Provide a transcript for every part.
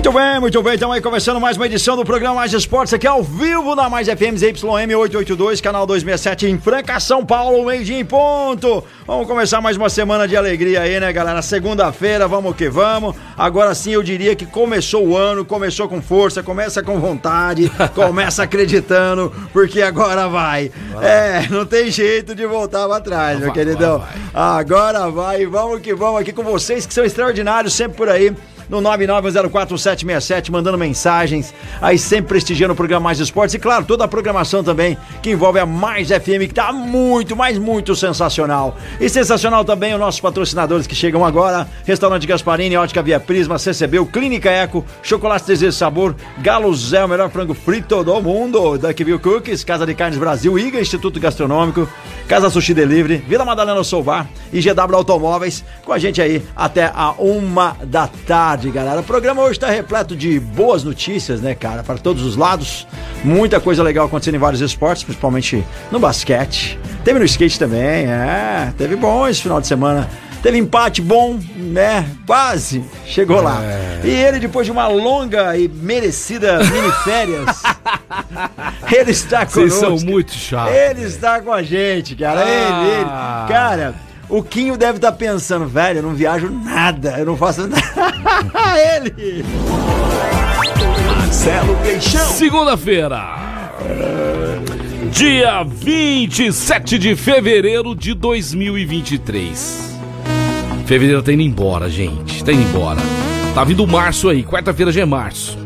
Muito bem, muito bem. Então aí começando mais uma edição do programa Mais Esportes aqui ao vivo na Mais FM ZYM 882, canal 267 em Franca, São Paulo, meio-dia em ponto. Vamos começar mais uma semana de alegria aí, né, galera? Segunda-feira, vamos que vamos. Agora sim eu diria que começou o ano, começou com força, começa com vontade, começa acreditando, porque agora vai. É, não tem jeito de voltar pra trás, meu Vai, queridão. vai, Agora vai, vamos que vamos aqui com vocês que são extraordinários sempre por aí no 991041767, mandando mensagens, aí sempre prestigiando o programa Mais Esportes e, claro, toda a programação também que envolve a Mais FM, que tá muito, mas muito sensacional. E sensacional também os nossos patrocinadores que chegam agora: Restaurante Gasparini, Ótica Via Prisma, CCB, Clínica Eco, Chocolate Desejo Sabor, Galo Zé, o melhor frango frito do mundo, Duckville Cookies, Casa de Carnes Brasil, IGA Instituto Gastronômico, Casa Sushi Delivery, Vila Madalena Soubar e GW Automóveis, com a gente aí até a uma da tarde, galera. O programa hoje está repleto de boas notícias, né, cara, para todos os lados. Muita coisa legal acontecendo em vários esportes, principalmente no basquete. Teve no skate também, é. Teve bom esse final de semana. Teve empate bom, né? Quase chegou lá. E ele, depois de uma longa e merecida mini férias, ele está Vocês conosco. são muito chatos. Ele está com a gente, cara. Ah. Ele, ele. Cara, o Quinho deve estar pensando, velho, eu não viajo nada, eu não faço nada. ele! Marcelo Peixão. Segunda-feira. Dia 27 de fevereiro de 2023. Fevereiro tá indo embora, gente. Tá indo embora. Tá vindo março aí. Quarta-feira já é março.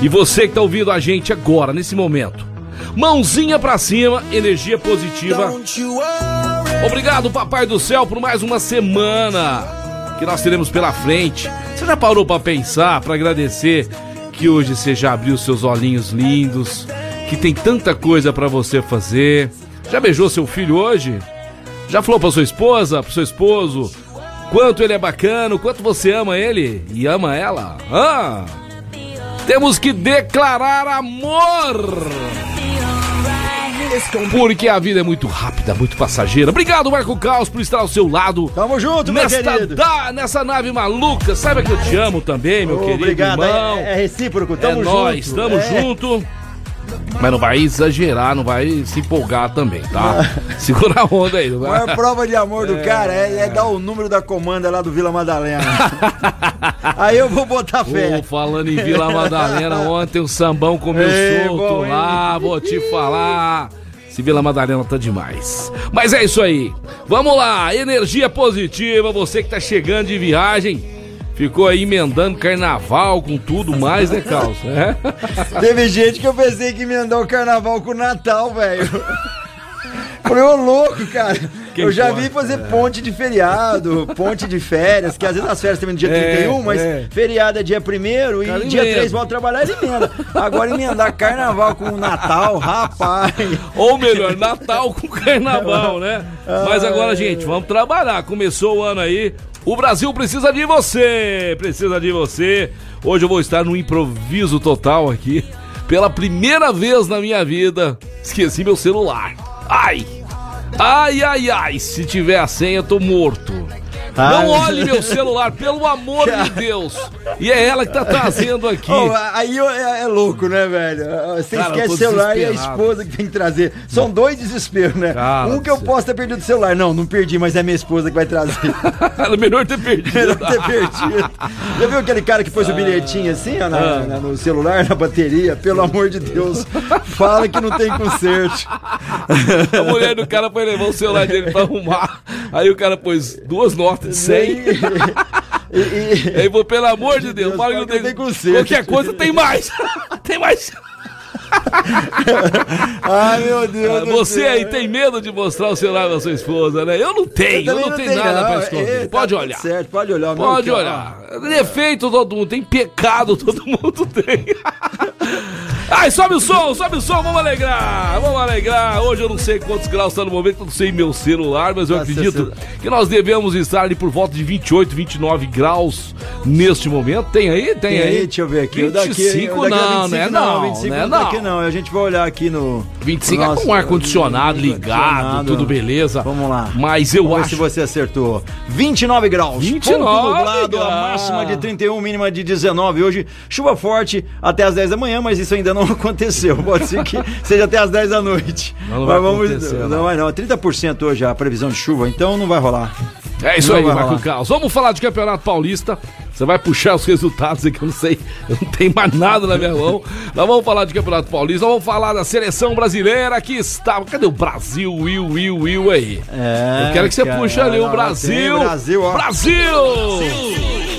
E você que tá ouvindo a gente agora, nesse momento. Mãozinha pra cima, energia positiva. Obrigado, Papai do Céu, por mais uma semana que nós teremos pela frente. Você já parou pra pensar, pra agradecer que hoje você já abriu seus olhinhos lindos, que tem tanta coisa pra você fazer? Já beijou seu filho hoje? Já falou pra sua esposa, pro seu esposo, quanto ele é bacana, quanto você ama ele e ama ela? Ah! Temos que declarar amor! Porque a vida é muito rápida, muito passageira. Obrigado, Marco Caos, por estar ao seu lado. Tamo junto, meu Nesta, querido. da- nessa nave maluca. Saiba que eu te amo também, meu querido Obrigado, irmão. é, é recíproco, É tamo junto. nós, tamo É. junto. Mas não vai exagerar, não vai se empolgar também, tá? Segura a onda aí. Não A vai... maior prova de amor do cara é, é dar o número da comanda lá do Vila Madalena. Aí eu vou botar fé. Ô, falando em Vila Madalena, ontem o sambão comeu Ei, solto bom, hein? lá, vou te falar. Esse Vila Madalena tá demais. Mas é isso aí. Vamos lá, energia positiva, você que tá chegando de viagem. Ficou aí emendando carnaval com tudo mais, né, Calça? É? Teve gente que eu pensei que emendou o carnaval com o Natal, velho. Falei, ô louco, cara. Quem eu já vi fazer ponte de feriado, ponte de férias, que às vezes as férias também no dia É, 31, mas é. feriado é dia 1 e Cara, dia emenda. 3 volta trabalhar, ele emenda. Agora emendar carnaval com Natal, rapaz. Ou melhor, Natal com Carnaval, né? Mas agora, gente, vamos trabalhar. Começou o ano aí. O Brasil precisa de você! Precisa de você. Hoje eu vou estar no improviso total aqui. Pela primeira vez na minha vida, esqueci meu celular. Ai! Ai, ai, ai! Se tiver a senha, eu tô morto. Não Ai. olhe meu celular, pelo amor de Deus! E é ela que tá trazendo aqui. Ô, aí é, é louco, né, velho? Você Cara, esquece o celular e a esposa que tem que trazer. São dois desesperos, né? Cara um que eu posso ter perdido o celular. Não, não perdi, mas é minha esposa que vai trazer. Era melhor ter perdido. Melhor ter perdido. Já viu aquele cara que pôs o bilhetinho assim, ó, na- Ah. na- no celular, na bateria? Pelo amor de Deus, fala que não tem conserto. A mulher do cara foi levar o celular dele pra arrumar. Aí o cara pôs duas notas 100. E, e- Aí, pô, pelo amor de Deus, Deus, fala que não tem, tem. Qualquer coisa tem mais. tem mais. Ai, meu Deus. do Você céu. aí tem medo de mostrar o celular da sua esposa, né? Eu não tenho, eu, também não tenho nada não. pra esconder. É, tá pode tudo olhar. Certo, pode olhar. Pode olhar. Defeito todo mundo tem, pecado todo mundo tem. Ai, sobe o som, sobe o som, vamos alegrar, vamos alegrar. Hoje eu não sei quantos graus está no momento, eu não sei meu celular, mas eu Nossa, acredito seu- que nós devemos estar ali por volta de 28, 29 graus neste momento. Tem aí? Tem, Tem aí? deixa eu ver aqui. O 25 daqui, o daqui não, é 25, né? Não, 25 né? não, Não. daqui não. A gente vai olhar aqui no. 25 é Nossa, com ar-condicionado ligado, tudo beleza. Vamos lá. Mas eu Vamos ver acho se você acertou. 29 graus. 29 Pouco nublado, a graus. máxima de 31, mínima de 19. Hoje, chuva forte até as 10 da manhã, mas isso ainda não aconteceu. Pode ser que seja até as 10 da noite. Não, não mas vamos, não. não. vai não. 30% hoje a previsão de chuva, então não vai rolar. É isso Não aí, Marco. Carlos. Vamos falar de Campeonato Paulista. Você vai puxar os resultados aqui, eu não sei. Eu não tenho mais nada na minha mão. Nós vamos falar de Campeonato Paulista. Nós vamos falar da seleção brasileira que está. Cadê o Brasil? Will, Will, Will aí. É, eu quero que você cara, puxe ali o Brasil. Brasil, ó. Brasil! Brasil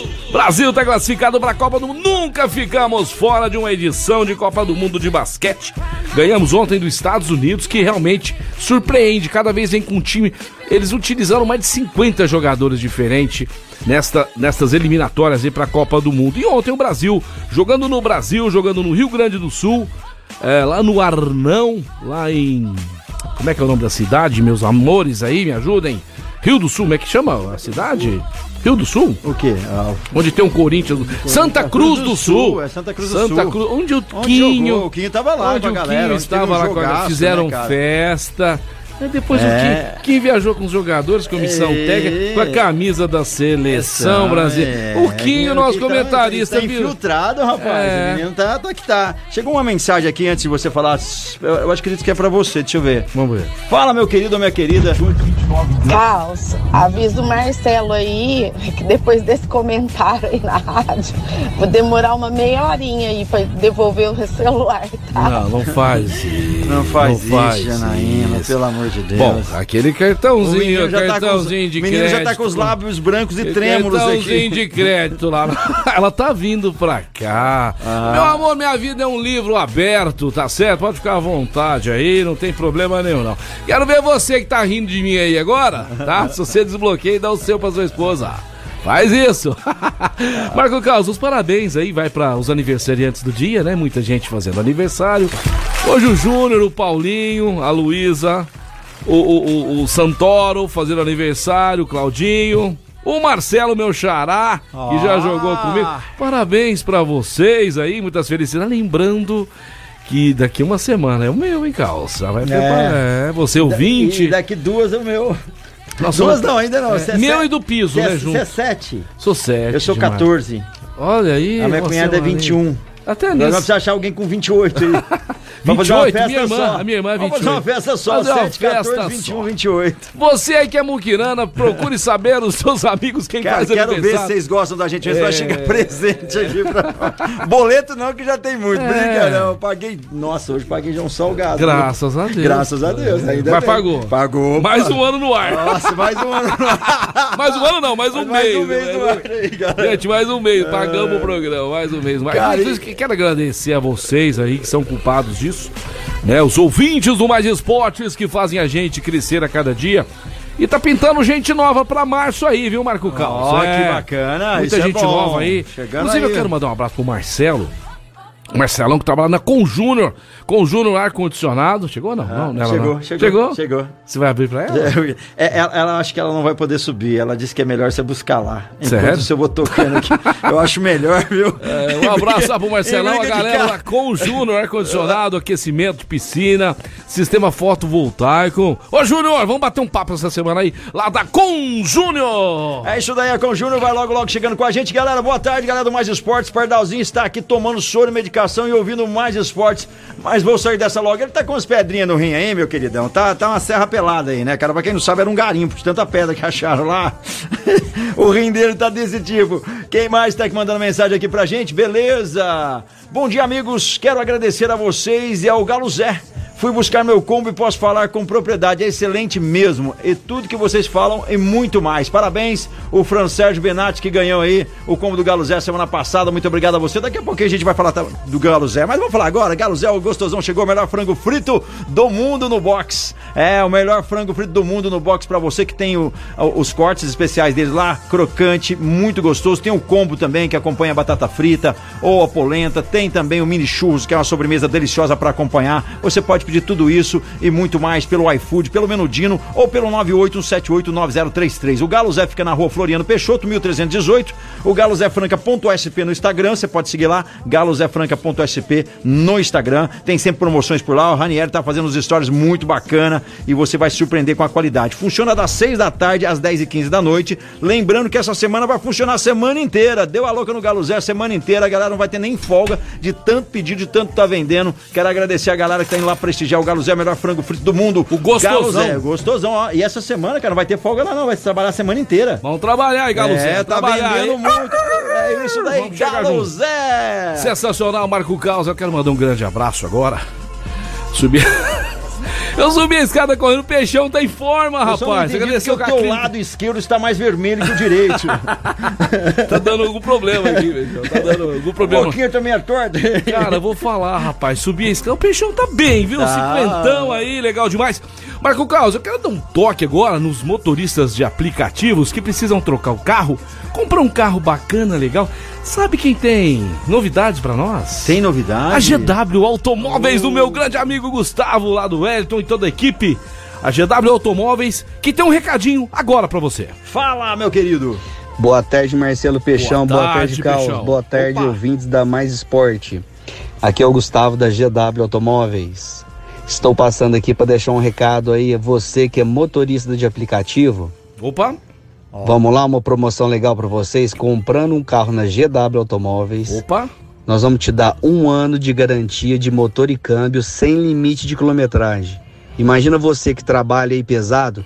está classificado para a Copa do Mundo. Nunca ficamos fora de uma edição de Copa do Mundo de basquete. Ganhamos ontem dos Estados Unidos, que realmente surpreende. Cada vez vem com um time. Eles utilizaram mais de 50 jogadores diferentes nesta, nestas eliminatórias para a Copa do Mundo. E ontem o Brasil, jogando no Brasil, jogando no Rio Grande do Sul, é, lá no Arnão, lá em. Como é que é o nome da cidade, meus amores aí? Me ajudem. Rio do Sul, como é que chama a cidade? Rio do Sul? O quê? Ah, Onde tem um Corinthians. Santa Cruz do Sul. É Santa Cruz do Santa Sul. Cruz. Onde o Onde Quinho. jogou? O Quinho tava lá onde com a o galera, Quinho onde estava um lá com a galera. jogaço, Fizeram né, festa. Aí depois É. o Quinho, Quinho viajou com os jogadores, comissão É. técnica, com a camisa da seleção brasileira. É, o Quinho, nosso que tá- comentarista, Tá viu? infiltrado, rapaz. É. O menino tá, tá que tá. Chegou uma mensagem aqui antes de você falar. Eu, eu acredito que é pra você, deixa eu ver. Vamos ver. Fala, meu querido ou minha querida. Caos, avisa o Marcelo aí que depois desse comentário aí na rádio, vou demorar uma meia horinha aí pra devolver o celular, tá? Não, não faz isso. Não faz não faz isso, Janaína, isso. pelo amor de Deus. Bom, aquele o cartãozinho, menino já tá os, cartãozinho de o menino crédito. já tá com os lábios brancos e trêmulos Cartãozinho aqui. de crédito lá. Ela tá vindo pra cá. Ah. Meu amor, minha vida é um livro aberto, tá certo? Pode ficar à vontade aí, não tem problema nenhum, não. Quero ver você que tá rindo de mim aí agora, tá? Se você desbloqueia e dá o seu pra sua esposa. Faz isso! Marco Carlos, os parabéns aí, vai para os aniversariantes do dia, né? Muita gente fazendo aniversário. Hoje o Júnior, o Paulinho, a Luísa, o, o, o- Santoro fazendo aniversário, o Claudinho. O Marcelo, meu xará, que já Ah. jogou comigo. Parabéns pra vocês aí, muitas felicidades. Lembrando que daqui uma semana é o meu, hein? Já vai preparar. É, você o 20. E daqui duas é o meu. Nós duas não, ainda não. Você é meu sete- e do piso, você é- né, Você junto. é sete. Sou 7. Eu sou 14. Olha aí. A minha cunhada é semaninha. 21. Até Agora nisso. precisar achar alguém com 28 aí. Uma 28, festa minha irmã, só. a minha irmã é Vamos fazer uma 28. festa só, Fazer uma 7, 14, festa 21, só. 28. Você aí que é muquirana, procure saber os seus amigos quem Cara, faz quero ver se vocês gostam da gente, se É. vai chegar presente aqui pra... Boleto não, que já tem muito. É. Brinca, não. Eu paguei... Nossa, hoje paguei já um salgado. Graças a Deus. Graças a Deus. Ainda Mas bem. pagou. Pagou. Mais um ano no ar. Nossa, mais um ano. Mais um ano não, mais um mais mês. um mês né? no ar aí, galera. Gente, mais um mês, pagamos o programa, mais um mês. Mas Cara, Mas, quero agradecer a vocês aí que são culpados disso, né? Os ouvintes do Mais Esportes que fazem a gente crescer a cada dia. E tá pintando gente nova pra março aí, viu, Marco Carlos? Ó, que bacana, Muita isso é gente bom. nova aí. Chegando Inclusive, aí. eu quero mandar um abraço pro Marcelo. Marcelão que trabalha na Com Júnior Ar-Condicionado. Chegou ou não? não, não, Ah, chegou, não. chegou, Chegou? chegou. Você vai abrir pra ela? É, ela, ela acha que ela não vai poder subir. Ela disse que é melhor você buscar lá. Enquanto Sério? o seu vou tocando aqui. Eu acho melhor, viu? É, um abraço lá pro Marcelão, a de galera lá com Júnior, ar-condicionado, aquecimento piscina, sistema fotovoltaico. Ô Júnior, vamos bater um papo essa semana aí, lá da Com Júnior! É isso daí, a Com Júnior vai logo, logo chegando com a gente. Galera, boa tarde, galera do Mais Esportes. Pardalzinho está aqui tomando soro, medicação e ouvindo Mais Esportes. Mas vou sair dessa logo. Ele tá com as pedrinhas no rim aí, meu queridão. Tá, tá uma serra pelada aí, né, cara? Pra quem não sabe, era um garimpo de tanta pedra que acharam lá. o rim dele tá desse tipo. Quem mais tá aqui mandando mensagem aqui pra gente? Beleza! Bom dia, amigos. Quero agradecer a vocês e ao Galo Zé. Fui buscar meu combo e posso falar com propriedade. É excelente mesmo. E tudo que vocês falam e muito mais. Parabéns, o Fran Sérgio Benatti que ganhou aí o combo do Galo Zé semana passada. Muito obrigado a você. Daqui a pouquinho a gente vai falar do Galo Zé. Mas vamos falar agora. Galo Zé, o gostosão chegou. O melhor frango frito do mundo no box. É, o melhor frango frito do mundo no box para você que tem o, os cortes especiais deles lá. Crocante, muito gostoso. Tem o combo também que acompanha a batata frita ou a polenta. Tem também o mini churros, que é uma sobremesa deliciosa para acompanhar. Você pode pedir tudo isso e muito mais pelo iFood, pelo Menudino ou pelo 981789033. O Galo Zé fica na rua Floriano Peixoto, 1318. O Galo Zé Franca.sp no Instagram, você pode seguir lá, Galo Zé Franca.sp no Instagram. Tem sempre promoções por lá. O Ranieri tá fazendo uns stories muito bacana e você vai se surpreender com a qualidade. Funciona das 6 da tarde às 10 e 15 da noite. Lembrando que essa semana vai funcionar a semana inteira. Deu a louca no Galo Zé a semana inteira. A galera não vai ter nem folga de tanto pedido, de tanto tá vendendo. Quero agradecer a galera que tá indo lá prestigiar o Galo Zé, melhor frango frito do mundo. O gostosão. Galo Zé, gostosão, ó. E essa semana, cara, não vai ter folga lá não. Vai trabalhar a semana inteira. Vamos trabalhar aí, Galo é, Zé. Tá trabalhar vendendo muito. É isso daí, Galo Zé. Sensacional, Marco Carlos. Eu quero mandar um grande abraço agora. Subir. Eu subi a escada correndo, o peixão tá em forma, rapaz. Agradecer o teu lado esquerdo está mais vermelho que o direito. tá dando algum problema aqui, peixão. Tá dando algum problema. Um pouquinho também é torto. Cara, vou falar, rapaz. Subi a escada. O peixão tá bem, viu? Tá. Cinquentão aí, legal demais. Marco Carlos, eu quero dar um toque agora nos motoristas de aplicativos que precisam trocar o carro, comprar um carro bacana, legal. Sabe quem tem novidades para nós? Tem novidades? A GW Automóveis do meu grande amigo Gustavo, lá do Wellington e toda a equipe. A GW Automóveis, que tem um recadinho agora para você. Fala, meu querido. Boa tarde, Marcelo Peixão. Boa tarde, Boa tarde Carlos. Boa tarde, Opa. ouvintes da Mais Esporte. Aqui é o Gustavo da GW Automóveis. Estou passando aqui para deixar um recado aí a você que é motorista de aplicativo. Opa! Vamos lá, uma promoção legal para vocês. Comprando um carro na GW Automóveis. Opa! Nós vamos te dar um ano de garantia de motor e câmbio sem limite de quilometragem. Imagina você que trabalha aí pesado,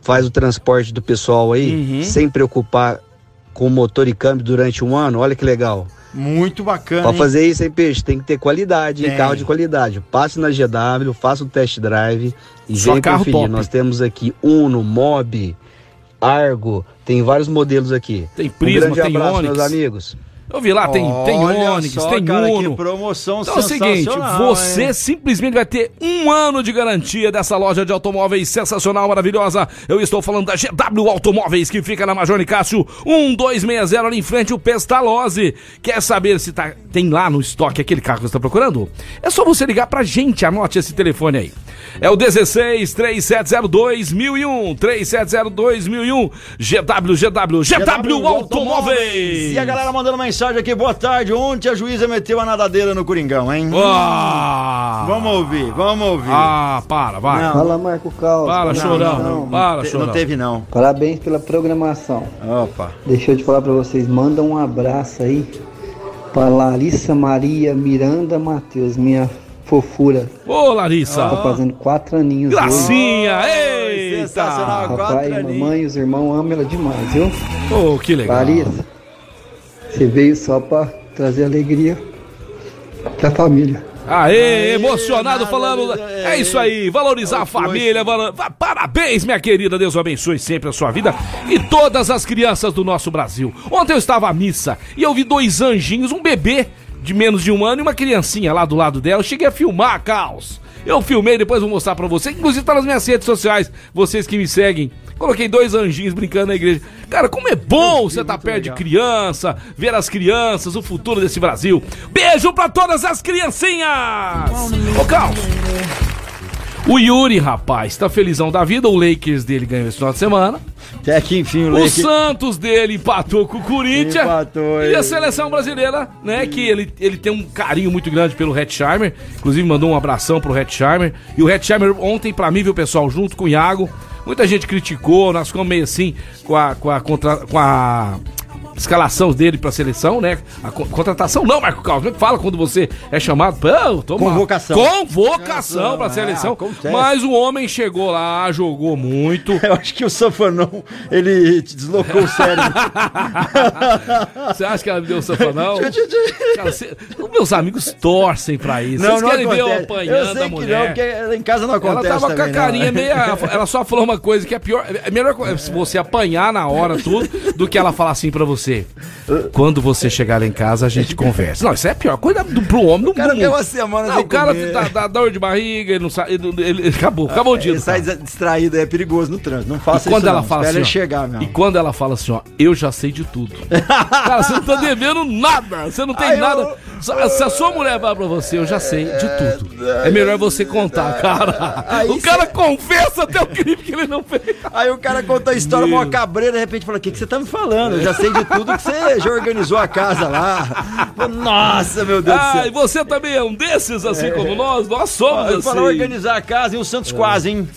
faz o transporte do pessoal aí, uhum. sem preocupar com motor e câmbio durante um ano. Olha que legal. Muito bacana. Para fazer isso aí, peixe, tem que ter qualidade, tem. carro de qualidade. Passe na GW, faça o test drive e Só venha conferir. Top. Nós temos aqui Uno, Mob, Argo, tem vários modelos aqui. Tem Prisma, um grande tem abraço, Onix. meus amigos. Eu vi lá, tem, tem Onix, só, tem cara, Uno. promoção então é o seguinte, você hein? simplesmente vai ter um ano de garantia dessa loja de automóveis sensacional, maravilhosa. Eu estou falando da GW Automóveis, que fica na Major Nicásio 1260, ali em frente o Pestalozzi. Quer saber se tá, tem lá no estoque aquele carro que você está procurando? É só você ligar pra gente, anote esse telefone aí. É o 16 3702 1001 3702 1001 GW, GW, GW Automóveis. E a galera mandando mensagem aqui, boa tarde. Ontem a juíza meteu a nadadeira no Coringão, hein? Ah. Vamos ouvir, vamos ouvir. Ah, para, vai. Não. Fala, Marco Carlos. Para, chorão. Não, não, para, chorão. Não teve, não. Parabéns pela programação. Opa. Deixa eu te falar pra vocês, manda um abraço aí pra Larissa Maria Miranda Matheus, minha fofura. Ô, Larissa! Tá fazendo quatro aninhos Gracinha! Hoje. Eita! Sensacional, Papai e mamãe e os irmãos amam ela demais, viu? Oh, que legal. Larissa, você veio só pra trazer alegria pra família. Aê, emocionado falando. É isso aí, valorizar a família. Valor... Parabéns, minha querida. Deus abençoe sempre a sua vida e todas as crianças do nosso Brasil. Ontem eu estava à missa e eu vi dois anjinhos, um bebê de menos de um ano e uma criancinha lá do lado dela. Eu cheguei a filmar, Caos. Eu filmei, depois vou mostrar pra você. Inclusive tá nas minhas redes sociais, vocês que me seguem. Coloquei dois anjinhos brincando na igreja. Cara, como é bom você tá perto legal. de criança, ver as crianças, o futuro desse Brasil. Beijo pra todas as criancinhas! Ô, Caos. O Yuri, rapaz, tá felizão da vida. O Lakers dele ganhou esse final de semana. Até que enfim o, o Lakers... Santos dele empatou com o Corinthians. Empatou, e a seleção brasileira, né? Que ele, ele tem um carinho muito grande pelo Hetzheimer. Inclusive mandou um abração pro Hetzheimer. E o Hetzheimer ontem, pra mim, viu, pessoal, junto com o Iago. Muita gente criticou, nós ficamos meio assim com a, com a, contra, com a escalação dele pra seleção, né? A co- contratação não, Marco Carlos. Como é que fala quando você é chamado? Pô, toma- Convocação. Convocação pra É, seleção. acontece. Mas o homem chegou lá, jogou muito. Eu acho que o Sanfanão, ele deslocou o cérebro. Você acha que ela me deu safanão? Cara, você- meus amigos torcem pra isso. Não, Vocês não querem ver eu acontece. apanhando Eu a mulher. não, porque ela em casa não Ela acontece tava com a também, carinha meio. Ela só falou uma coisa que é pior. É melhor você apanhar na hora tudo do que ela falar assim pra você. Quando você chegar lá em casa, a gente conversa. Não, isso é pior. Coisa do, pro homem do O cara mundo. quer uma semana Não, o cara dá, dá dor de barriga, ele não sabe. Ele, ele- acabou, acabou o dia. Ele sai distraído, é perigoso no trânsito. Não E faça quando isso ela não. fala assim, ó, chegar, meu. e quando ela fala assim, ó, eu já sei de tudo. Cara, você não tá devendo nada, você não tem eu- nada. Se- Se a sua mulher falar pra você, eu já sei de tudo. É melhor você contar, cara. Aí o cara confessa até o crime que ele não fez. Aí o cara conta a história, Meu. uma cabreira, de repente fala: O que, que você tá me falando? Eu já sei de tudo que você já organizou a casa lá. Nossa, meu Deus Ah, do e céu. você também é um desses, assim como nós? Nós somos assim. falou organizar a casa e o Santos quase, hein?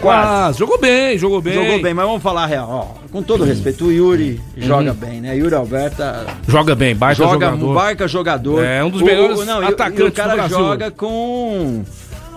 Quase. Quase. Jogou bem, jogou bem. Jogou bem, mas vamos falar a real. Ó, com todo respeito, o Yuri joga bem, né? Yuri Alberta Joga bem, baita joga, jogador. barca jogador. É, um dos melhores o- não, e atacantes e o cara joga com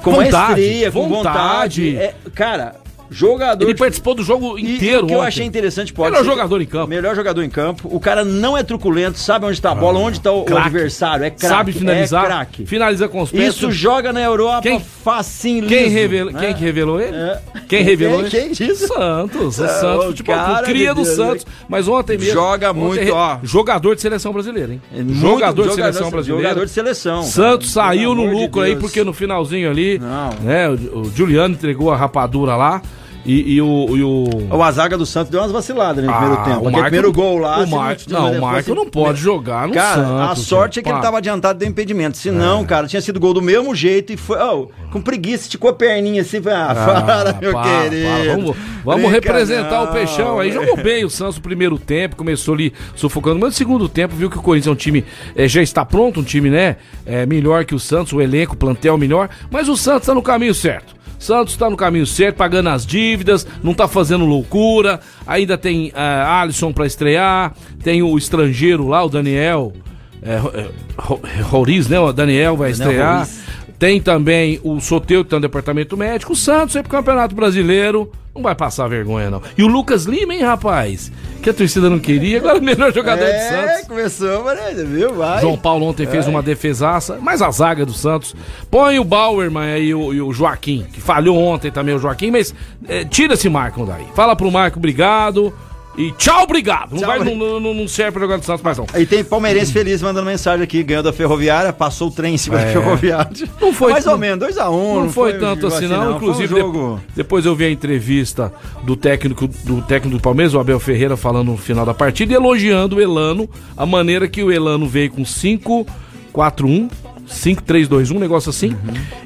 com Vontade, maestria, com vontade. vontade. É, cara, jogador Ele de participou do jogo E inteiro o que eu ontem. achei interessante, pode Melhor ser- jogador em campo. Melhor jogador em campo. O cara não é truculento, sabe onde tá a bola, onde tá o, o adversário. É craque. Sabe finalizar. É craque. Finaliza com os pés. Isso joga na Europa Quem- facinho, Quem, liso, revela, né? quem que revelou ele? É. Quem revelou Quem- ele? quem disse? Santos. O Ah, Santos. o Futebol cara cria do Deus, Santos. Mas ontem mesmo. Joga ontem muito, re- ó. Jogador de seleção brasileira, hein? É muito jogador de seleção brasileira. Jogador de seleção. Santos cara. saiu no lucro aí, porque no finalzinho ali, Não. né, o Juliano entregou a rapadura lá e, e o, e o... O Azaga do Santos deu umas vaciladas no Ah, primeiro tempo. o primeiro gol lá. o Mar- se não, o fosse- Marco não pode jogar no Cara, a Santos, sorte gente. é que ele Pá. tava adiantado do impedimento. Se não, cara, tinha sido gol do mesmo jeito e foi. ó, com preguiça, esticou a perninha assim. foi, Ah, para, meu para, querido. Vamos, vamos representar não. o Peixão aí. Jogou bem o Santos no primeiro tempo, começou ali sufocando. Mas no segundo tempo, viu que o Corinthians é um time, eh, já está pronto, um time, né? eh, melhor que o Santos, o elenco, o plantel melhor. Mas o Santos está no caminho certo. Santos está no caminho certo, pagando as dívidas, não tá fazendo loucura. Ainda tem eh, Alisson para estrear, tem o estrangeiro lá, o Daniel. É, é, Ro- Roriz, né? O Daniel vai Daniel estrear. Roriz. Tem também o Soteu, que tá no departamento médico. O Santos é pro Campeonato Brasileiro. Não vai passar vergonha, não. E o Lucas Lima, hein, rapaz? Que a torcida não queria, agora é o melhor jogador do É, Santos. começou, né? Viu? Vai. João Paulo ontem fez uma defesaça, mas a zaga do Santos. Põe o Bauerman aí e o, e o Joaquim, que falhou ontem também o Joaquim, mas é, tira esse Marco daí. Fala pro Marco, obrigado. E tchau, obrigado. Não, Tchau, vai, não, não, não serve pra jogar do Santos mais não. Aí tem palmeirense feliz mandando mensagem aqui, ganhou da Ferroviária, passou o trem em cima É. da Ferroviária. Não foi- Mais ou menos, 2x1. Um, Não, foi, tanto assim, não. Inclusive, um jogo... de- depois eu vi a entrevista do técnico do técnico do Palmeiras, o Abel Ferreira, falando no final da partida, e elogiando o Elano, a maneira que o Elano veio com 5-4-1. 5-3-2-1, um negócio assim.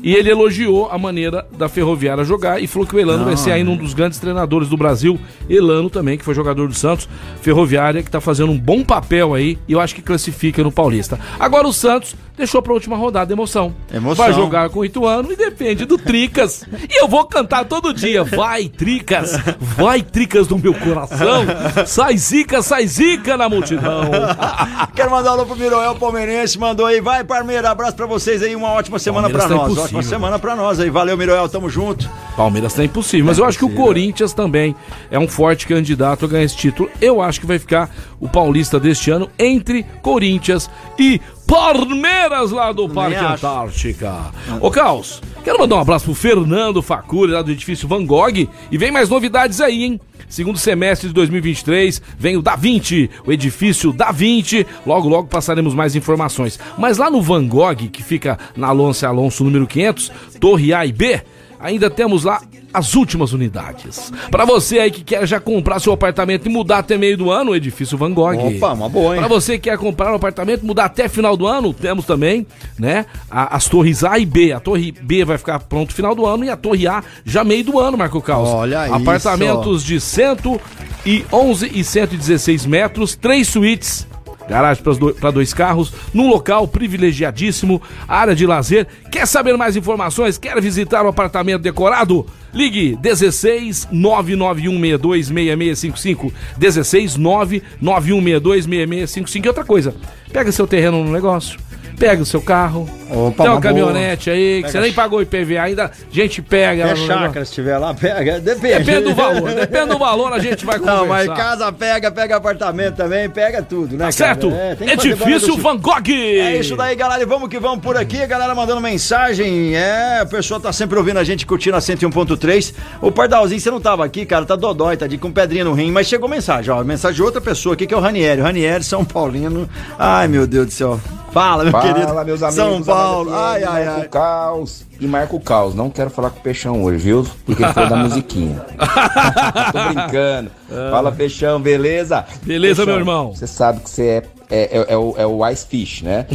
E ele elogiou a maneira da Ferroviária jogar e falou que o Elano vai ser ainda um dos grandes treinadores do Brasil. Elano também, que foi jogador do Santos. Ferroviária, que tá fazendo um bom papel aí e eu acho que classifica no Paulista. Agora o Santos deixou pra última rodada emoção. Emoção. Vai jogar com o Ituano e depende do Tricas. E eu vou cantar todo dia. Vai, Tricas! Vai, Tricas do meu coração! Sai zica, sai zica na multidão! Quero mandar um alô pro Miroel Palmeirense, mandou aí, vai Parmeira, abraço pra vocês aí, uma ótima semana pra tá nós, impossível. ótima semana pra nós aí, valeu Miroel, tamo junto. Palmeiras tá impossível, mas eu acho que o Corinthians também é um forte candidato a ganhar esse título. Eu acho que vai ficar o paulista deste ano entre Corinthians e Palmeiras lá do Parque. Antártica. Ô Caos, quero mandar um abraço pro Fernando Facuri lá do edifício Van Gogh e vem mais novidades aí, hein? Segundo semestre de 2023, vem o Da Vinci, o edifício Da Vinci. Logo, logo passaremos mais informações. Mas lá no Van Gogh, que fica na Alonso Alonso número 500, Torre A e B, ainda temos lá as últimas unidades. Para você aí que quer já comprar seu apartamento e mudar até meio do ano, o edifício Van Gogh. Opa, uma boa, hein? Para você que quer comprar um apartamento, mudar até final do ano, temos também, né, a- as torres A e B. A torre B vai ficar pronto final do ano e a torre A já meio do ano, Marco Caos. Olha isso. Apartamentos de 111 e 116 metros, três suítes. Garagem para dois carros, num local privilegiadíssimo, área de lazer. Quer saber mais informações? Quer visitar o apartamento decorado? Ligue 16 991626655. 16 991626655. E outra coisa, pega seu terreno no negócio. Pega o seu carro. Opa, tem uma uma caminhonete aí, que Pega você nem pagou IPVA ainda. A gente pega. É chácara, se tiver lá, pega. Depende. Depende do valor. Depende do valor, a gente vai conversar. Não, mas casa pega, pega apartamento também, pega tudo, né? Tá certo? É do- Van Gogh. É isso daí, galera. E vamos que vamos por aqui. A galera mandando mensagem. É, o pessoal tá sempre ouvindo a gente curtindo a 101.3. O Pardalzinho, você não tava aqui, cara. Tá dodói, tá de com pedrinha no rim. Mas chegou mensagem, ó. Mensagem de outra pessoa aqui que é o Ranieri. O Ranieri, São Paulino. Ai, meu Deus do céu. Fala, meu Fala, querido. meus amigos. São Paulo. Ai, ai, Marco ai. Caos. E Marco Caos. Não quero falar com o Peixão hoje, viu? Porque foi da musiquinha. Tô brincando. Fala, Peixão, beleza? Beleza, Peixão, meu irmão. Você sabe que você é, é, é, é o, é o Ice Fish, né?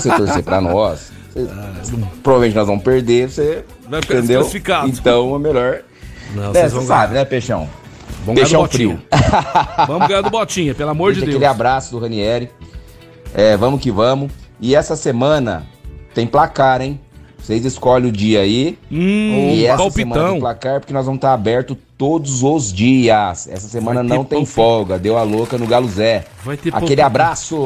Se você torcer pra nós, você- provavelmente nós vamos perder, você. Vai ficar entendeu? Então é melhor. Não, É, você sabe, né, Peixão? Vamos Peixão frio. Vamos ganhar do Botinha, pelo amor de Deixa Deus. aquele abraço do Ranieri. É, vamos que vamos. E essa semana tem placar, hein? Vocês escolhem o dia aí. Hum, e essa semana palpitão. tem placar porque nós vamos estar aberto todos os dias. Essa semana não tem palpite. folga. Deu a louca no Galo Zé. Vai ter Aquele palpite. abraço.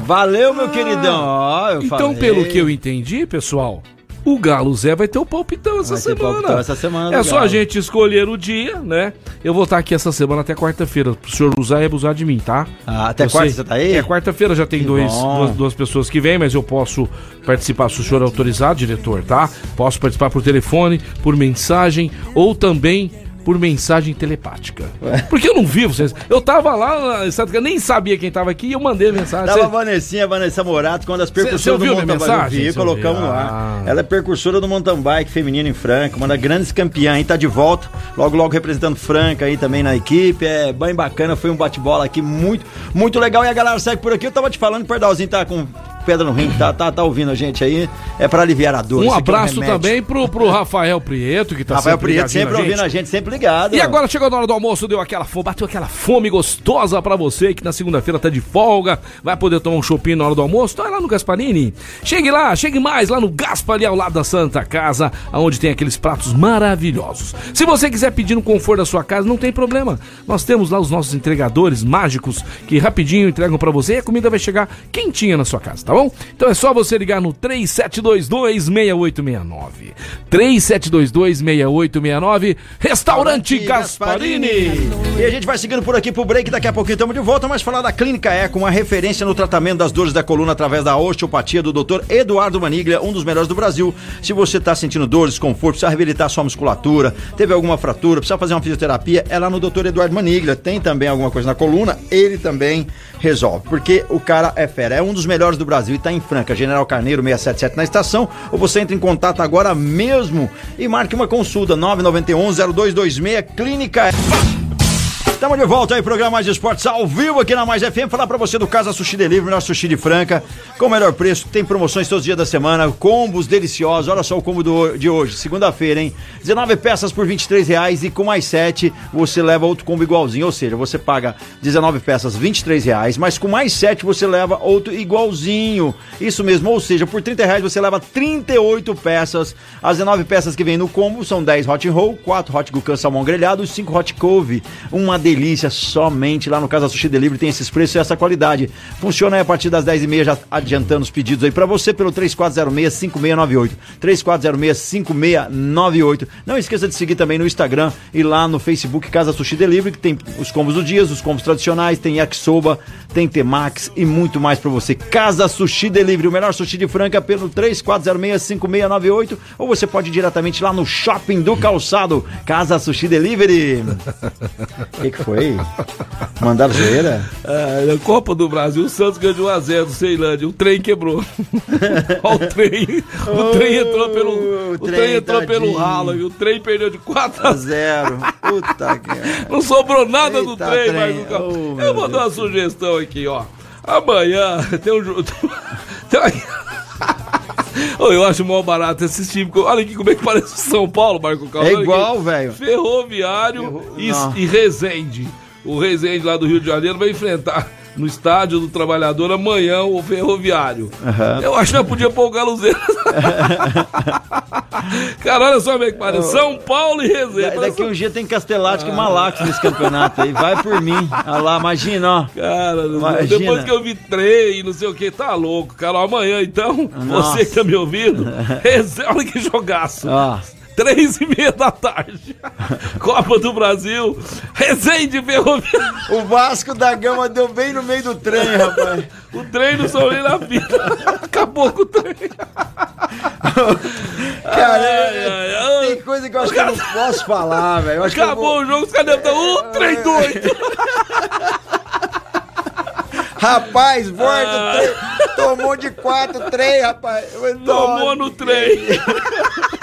Valeu, meu queridão. Ó, eu Então, falei. pelo que eu entendi, pessoal, o Galo Zé vai ter o palpitão essa Vai semana. palpitão essa semana É só a Galo. gente escolher o dia, né? Eu vou estar aqui essa semana até quarta-feira. Pro senhor usar e abusar de mim, tá? Ah, até Eu quarta sei. você tá aí? É, quarta-feira já tem dois, duas, duas pessoas que vêm, mas eu posso participar se o senhor autorizar, diretor, tá? Posso participar por telefone, por mensagem ou também por mensagem telepática. Porque eu não vi vocês. Eu tava lá Casa, nem sabia quem tava aqui e eu mandei mensagem. Tava a Cê- Vanessinha, a Vanessa Morato, quando as Cê- cê percursoras do mountain bike. mensagem? Eu vi, Cê colocamos lá. Ah. Ela é percursora do mountain bike feminino em Franca, uma das grandes campeãs, aí tá de volta, logo logo representando Franca aí também na equipe. É bem bacana, foi um bate-bola aqui muito, muito legal. E a galera segue por aqui. Eu tava te falando que o Pardalzinho tá com pedra no rim, tá, tá, tá ouvindo a gente aí. É pra aliviar a dor. Um aqui é abraço remédio. também pro, pro Rafael Prieto, que tá Rafael sempre Prieto sempre na ouvindo a gente, sempre ligado. E agora chegou na hora do almoço, deu aquela fome, bateu aquela fome gostosa pra você que na segunda-feira tá de folga, vai poder tomar um shopping na hora do almoço, então é lá no Gasparini. Chegue lá, chegue mais lá no Gaspa ali ao lado da Santa Casa, onde tem aqueles pratos maravilhosos. Se você quiser pedir no conforto da sua casa, não tem problema. Nós temos lá os nossos entregadores mágicos que rapidinho entregam pra você e a comida vai chegar quentinha na sua casa, tá bom? Então é só você ligar no 3722-6869. 3722-6869, Restaurante Gasparini. E a gente vai seguindo por aqui pro break, daqui a pouquinho estamos de volta, mas falar da Clínica Eco, uma referência no tratamento das dores da coluna através da osteopatia do Dr. Eduardo Maniglia, um dos melhores do Brasil. Se você tá sentindo dores, desconforto, precisa reabilitar sua musculatura, teve alguma fratura, precisa fazer uma fisioterapia, é lá no Dr. Eduardo Maniglia. Tem também alguma coisa na coluna, ele também resolve, porque o cara é fera, é um dos melhores do Brasil e tá em Franca, General Carneiro 677 na estação, ou você entra em contato agora mesmo e marque uma consulta 991 0226 Clínica Estamos de volta aí, programa Mais Esportes ao vivo aqui na Mais FM. Falar pra você do Casa Sushi Delivery, melhor sushi de Franca, com o melhor preço. Tem promoções todos os dias da semana, combos deliciosos. Olha só o combo do- de hoje, segunda-feira, hein? 19 peças por 23 reais e com mais 7 você leva outro combo igualzinho. Ou seja, você paga 19 peças, 23 reais, mas com mais 7 você leva outro igualzinho. Isso mesmo, ou seja, por 30 reais você leva 38 peças. As 19 peças que vem no combo são 10 hot roll, 4 hot gucan salmão grelhado e 5 hot cove. Uma delícia, somente lá no Casa Sushi Delivery tem esses preços e essa qualidade. Funciona aí a partir das 10h30, já adiantando os pedidos aí pra você pelo 3406-5698. 3406-5698. Não esqueça de seguir também no Instagram e lá no Facebook Casa Sushi Delivery, que tem os combos do dias, os combos tradicionais, tem yakisoba, tem temax e muito mais pra você. Casa Sushi Delivery, o melhor sushi de Franca pelo 3406-5698 ou você pode ir diretamente lá no Shopping do Calçado, Casa Sushi Delivery. O que, que foi? Mandaram zoeira? Ah, na Copa do Brasil, o Santos ganhou de 1x0 do Ceilândia. O trem quebrou. Olha o trem. O trem entrou pelo. o O trem, trem entrou pelo tadinho. ralo e o trem perdeu de 4 A a 0. zero. Puta que. Não sobrou nada do Eita, trem, trem. mas carro. Oh, Eu vou dar uma sugestão aqui, ó. Amanhã tem um. Tem Ô, eu acho mal barato esse time. Olha aqui como é que parece o São Paulo, Marco Carlos. É igual, velho. Ferroviário Ferro- e, e Resende. O Resende lá do Rio de Janeiro vai enfrentar. No estádio do trabalhador amanhã o ferroviário. Aham. Eu acho que nós podíamos pôr o Galozeiro. Cara, olha só, meu que São Paulo e Da- Resende. daqui um dia tem Castelático e Malax nesse campeonato aí. Vai por mim. Olha lá, imagina, ó. Cara, Imagina. depois que eu vi trem, não sei o que, tá louco, cara. Amanhã, então, Nossa. você que tá me ouvindo, Reze- olha que jogaço. Ó. Três e meia da tarde. Copa do Brasil. Resende Ferroviário. O Vasco da Gama deu bem no meio do trem, rapaz. O trem do São na vida. Acabou com o trem. Cara, Ai, ai, ai. tem coisa que eu acho que eu não posso falar, velho. Acabou vou- o jogo, os caras devem estar. Uh, trem doido. Rapaz, bordo, trem, tomou de quatro, trem, rapaz. Eu- Tomou no trem.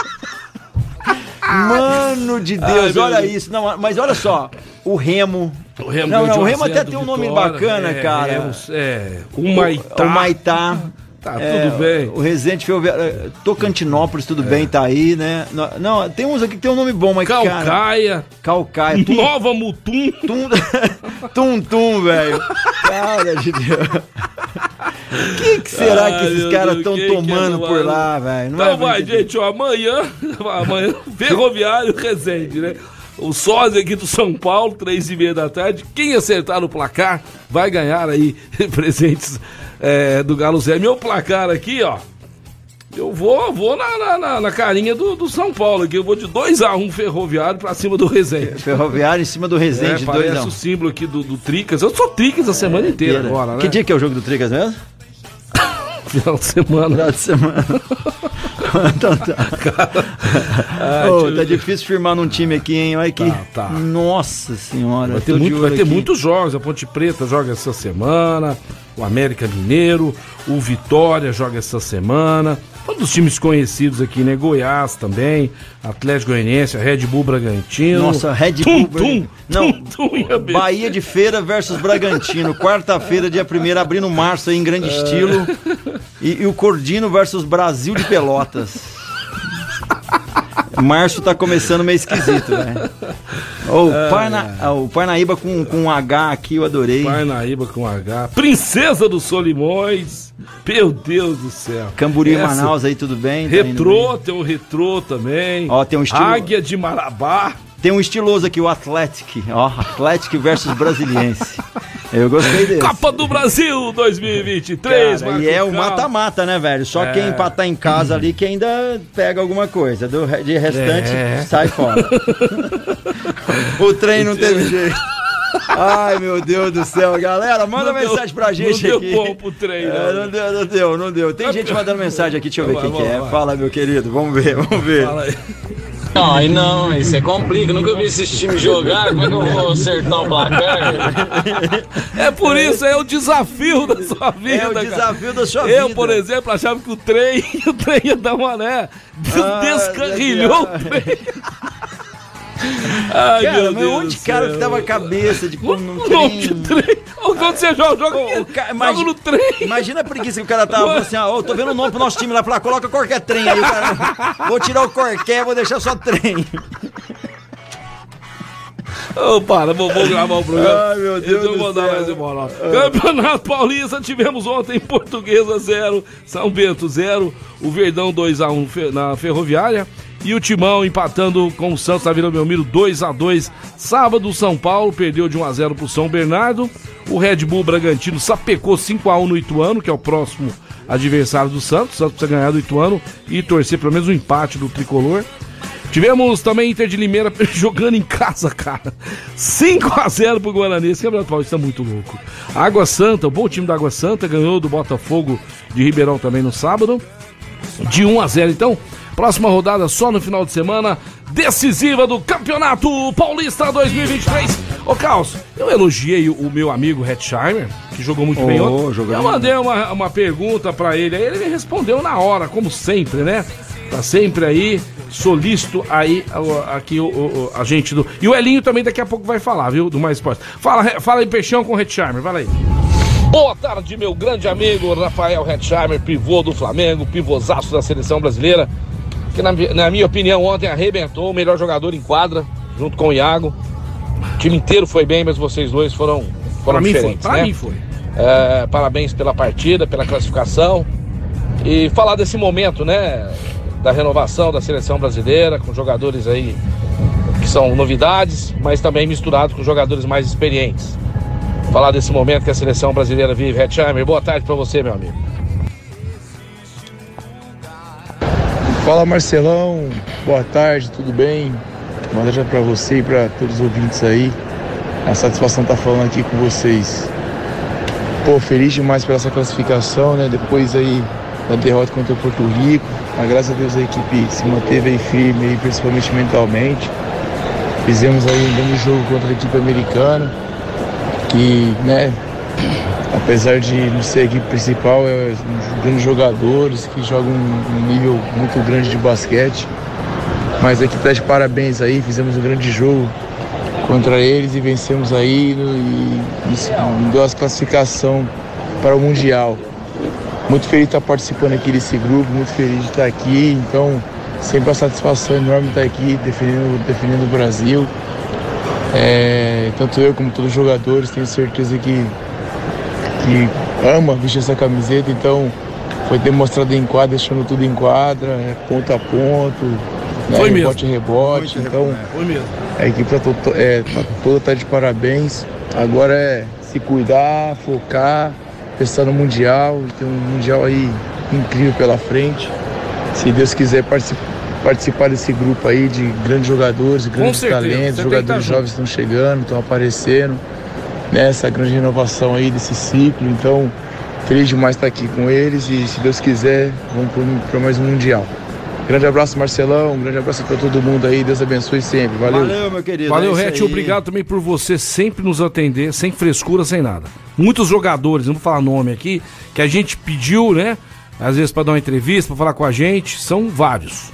Mano de Ai, Deus, olha isso. Não, mas olha só, o Remo. O Remo não, não, o Remo até tem um nome Vitória. bacana, É, cara. Remo, É, o Maitá. O Maitá. Tá É, tudo bem. O Resende Ferroviário. Tocantinópolis, tudo bem, tá aí, né? Não, tem uns aqui que tem um nome bom, mas cara. Calcaia. Calcaia. Tum, Nova Mutum. tum, tum, tum, velho. Cara de Deus. O que, que será Ai, que esses caras estão que tomando é, por lá, velho? Então é vai, brincadeira. gente, ó, amanhã, amanhã, Ferroviário Resende, né? O sósia aqui do São Paulo, três e meia da tarde. Quem acertar no placar vai ganhar aí presentes é, do Galo Zé. Meu placar aqui, ó. Eu vou, vou na, na, na- carinha do, do São Paulo aqui. Eu vou de 2x1 Ferroviário pra cima do Resende. Ferroviário em cima do É, Resende, dois parece não. o símbolo aqui do, do Tricas. Eu sou Tricas a semana inteira agora, né? Que dia que é o jogo do Tricas mesmo? Final de semana. Final de semana. então tá. Ai, tio- tá difícil firmar num time aqui, hein? Olha aqui. Tá, tá. Nossa senhora. Vai ter, muito, vai ter aqui. muitos jogos. A Ponte Preta joga essa semana, o América Mineiro, o Vitória joga essa semana. Todos os times conhecidos aqui, né? Goiás também, Atlético Goianiense, Red Bull Bragantino. Nossa, Red Bull. tum, Não, tum, tum. Bahia de Feira versus Bragantino. Quarta-feira, dia 1 abrindo março aí em grande estilo. E, e o Cordino versus Brasil de Pelotas. Março tá começando meio esquisito, né? Ô, o, Parna, ah, o Parnaíba com, com um H aqui, eu adorei. Parnaíba com H. Princesa dos Solimões. Meu Deus do céu. Camburi e Essa- Manaus aí, tudo bem? Tá Retrô, tem um retrô também. Ó, tem um estilo- Águia de Marabá. Tem um estiloso aqui, o Atlético. Ó, Atlético versus Brasiliense. Eu gostei desse. Copa do Brasil 2023. Cara, e é o mata-mata, né, velho? Só É. quem empatar em casa ali que ainda pega alguma coisa. Do, de restante, É. sai fora. o trem não teve jeito. Ai, meu Deus do céu. Galera, manda Não deu- mensagem pra gente não deu aqui. bom pro trem, É, não. não deu, não deu, não deu. Tem gente mandando mensagem aqui, deixa eu ver Vai, quem que vai, é. vai. Fala, meu querido, vamos ver, vamos ver. Fala aí. Não, aí não, aí você complica. Nunca vi esses times jogar. Como é que eu vou acertar o placar? É por isso, é o desafio da sua vida. É o cara. desafio da sua Eu, vida. por exemplo, achava que o trem, o trem ia dar uma, né? Ah, Descarrilhou o Deus. trem. Ai, Cara, meu mas Deus onde cara que tava a cabeça de nome de trem? trem. Ou Quando você joga, joga, o ca- imagina- no trem. Imagina a preguiça que o cara tava assim, ó, ô, tô vendo o nome pro nosso time lá, falar, coloca qualquer trem aí, cara, vou tirar o corqué, vou deixar só trem. Ô, para, vou, vou gravar o programa. Ai, meu Deus Eu do vou dar céu. mais embora. Campeonato Paulista, tivemos ontem Portuguesa 0, São Bento 0, o Verdão 2x1 fe- na Ferroviária e o Timão empatando com o Santos na Vila Belmiro 2x2. Sábado, o São Paulo perdeu de 1x0 pro São Bernardo. O Red Bull Bragantino sapecou 5x1 no Ituano, que é o próximo adversário do Santos. O Santos precisa ganhar do Ituano e torcer pelo menos um empate do tricolor. Tivemos também Inter de Limeira jogando em casa, cara. 5x0 pro Guarani. Esse Campeonato Paulista é muito louco. Água Santa, o bom time da Água Santa, ganhou do Botafogo de Ribeirão também no sábado. De 1 a 0 então. Próxima rodada só no final de semana. Decisiva do Campeonato Paulista 2023. Ô, Carlos, eu elogiei o meu amigo Hetzheimer, que jogou muito bem Oh, ontem. jogou Eu bem. mandei uma, uma pergunta pra ele, aí ele me respondeu na hora, como sempre, né? Tá sempre aí, solícito aí aqui o, o- a gente do. E o Elinho também daqui a pouco vai falar, viu? Do Mais Esporte. Fala, fala aí, Peixão com o Hetzheimer, fala aí. Boa tarde, meu grande amigo Rafael Hetzheimer, pivô do Flamengo, pivôzaço da seleção brasileira. Que na, na minha opinião ontem arrebentou, o melhor jogador em quadra, junto com o Iago. O time inteiro foi bem, mas vocês dois foram, foram Pra mim foi, diferentes, né? mim foi. É, parabéns pela partida, pela classificação. E falar desse momento, né? Da renovação da seleção brasileira, com jogadores aí que são novidades, mas também misturados com jogadores mais experientes. Falar desse momento que a seleção brasileira vive. Hetzheimer, boa tarde para você, meu amigo. Fala Marcelão, boa tarde, tudo bem? Manda já para você e para todos os ouvintes aí. A satisfação tá falando aqui com vocês. Pô, feliz demais pela essa classificação, né? Depois aí da derrota contra o Porto Rico. Mas graças a Deus a equipe se manteve aí firme, aí, principalmente mentalmente. Fizemos aí um grande jogo contra a equipe americana, que, né, apesar de não ser a equipe principal, é grandes jogadores que jogam um nível muito grande de basquete. Mas a equipe está de parabéns aí, fizemos um grande jogo contra eles e vencemos aí e isso deu a classificação para o Mundial. Muito feliz de estar participando aqui desse grupo, muito feliz de estar aqui. Então, sempre uma satisfação enorme estar aqui defendendo, defendendo o Brasil. É, tanto eu como todos os jogadores, tenho certeza que, que ama vestir essa camiseta, então foi demonstrado em quadra, deixando tudo em quadra, é, ponto a ponto, né, foi rebote mesmo. rebote. Muito então, foi mesmo. a equipe tá, é, tá toda está de parabéns. Agora é se cuidar, focar, pensar no Mundial, tem um Mundial aí incrível pela frente. Se Deus quiser participar participar desse grupo aí de grandes jogadores, grandes talentos, jogadores jovens estão chegando, estão aparecendo, nessa grande renovação aí desse ciclo. Então, feliz demais estar aqui com eles e, se Deus quiser, vamos para mais um Mundial. Grande abraço, Marcelão. Um grande abraço para todo mundo aí. Deus abençoe sempre. Valeu. Valeu, meu querido. Valeu, é Rete. Obrigado também por você sempre nos atender, sem frescura, sem nada. Muitos jogadores, não vou falar nome aqui, que a gente pediu, né? Às vezes para dar uma entrevista, para falar com a gente, são vários.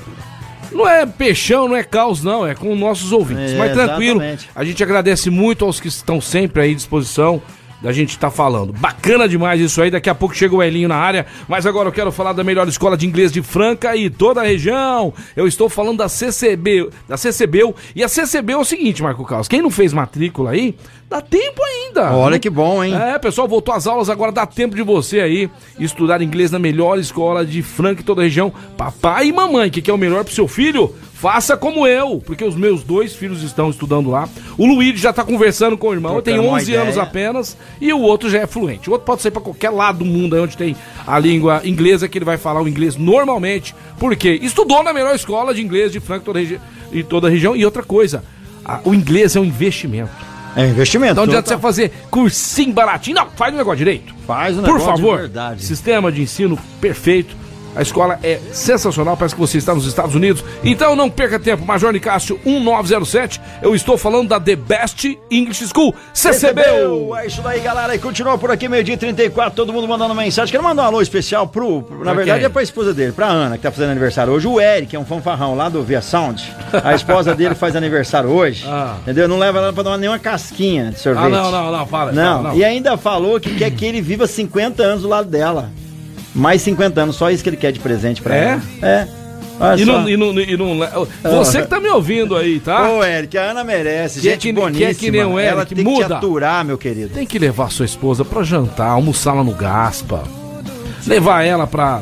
Não é peixão, não é caos, não, é com nossos ouvintes. É, Mas tranquilo, exatamente. a gente agradece muito aos que estão sempre aí à disposição da gente estar tá falando. Bacana demais isso aí. Daqui a pouco chega o Elinho na área. Mas agora eu quero falar da melhor escola de inglês de Franca e toda a região. Eu estou falando da CCB, da CCBU. E a CCB é o seguinte, Marco Carlos. Quem não fez matrícula aí, dá tempo ainda. Olha que bom, hein? É, pessoal, voltou às aulas. Agora dá tempo de você aí estudar inglês na melhor escola de Franca e toda a região. Papai e mamãe, que quer o melhor pro seu filho? Faça como eu, porque os meus dois filhos estão estudando lá. O Luiz já está conversando com o irmão, tem 11 anos apenas, e o outro já é fluente. O outro pode sair para qualquer lado do mundo onde tem a língua inglesa, que ele vai falar o inglês normalmente, porque estudou na melhor escola de inglês de Franca toda e toda a região. E outra coisa, a, o inglês é um investimento. É investimento. Então não adianta você fazer cursinho baratinho. Não, faz o negócio direito. Faz o negócio Por favor, de verdade. Sistema de ensino perfeito a escola é sensacional, parece que você está nos Estados Unidos. Então não perca tempo, Major Nicásio 1907. Eu estou falando da The Best English School, CCBU. É isso daí, galera. E continua por aqui, meio-dia 34, todo mundo mandando mensagem. Quero mandar um alô especial pro. pro na verdade, quem? é pra esposa dele, pra Ana, que tá fazendo aniversário hoje. O Eric, que é um fanfarrão lá do Via Sound. A esposa dele faz aniversário hoje. Ah. Entendeu? Não leva ela pra dar nenhuma casquinha de sorvete. Ah, não, não, não, fala. Não. Fala, não. E ainda falou que quer que ele viva 50 anos do lado dela. Mais 50 anos, só isso que ele quer de presente pra é? ela. É? E não, e, não, e não, Você que tá me ouvindo aí, tá? Ô, Eric, a Ana merece, que gente que, boníssima. Que é que nem o Eric, ela tem muda. que te aturar, meu querido. Tem que levar sua esposa pra jantar, almoçar lá no Gaspa. Levar ela pra,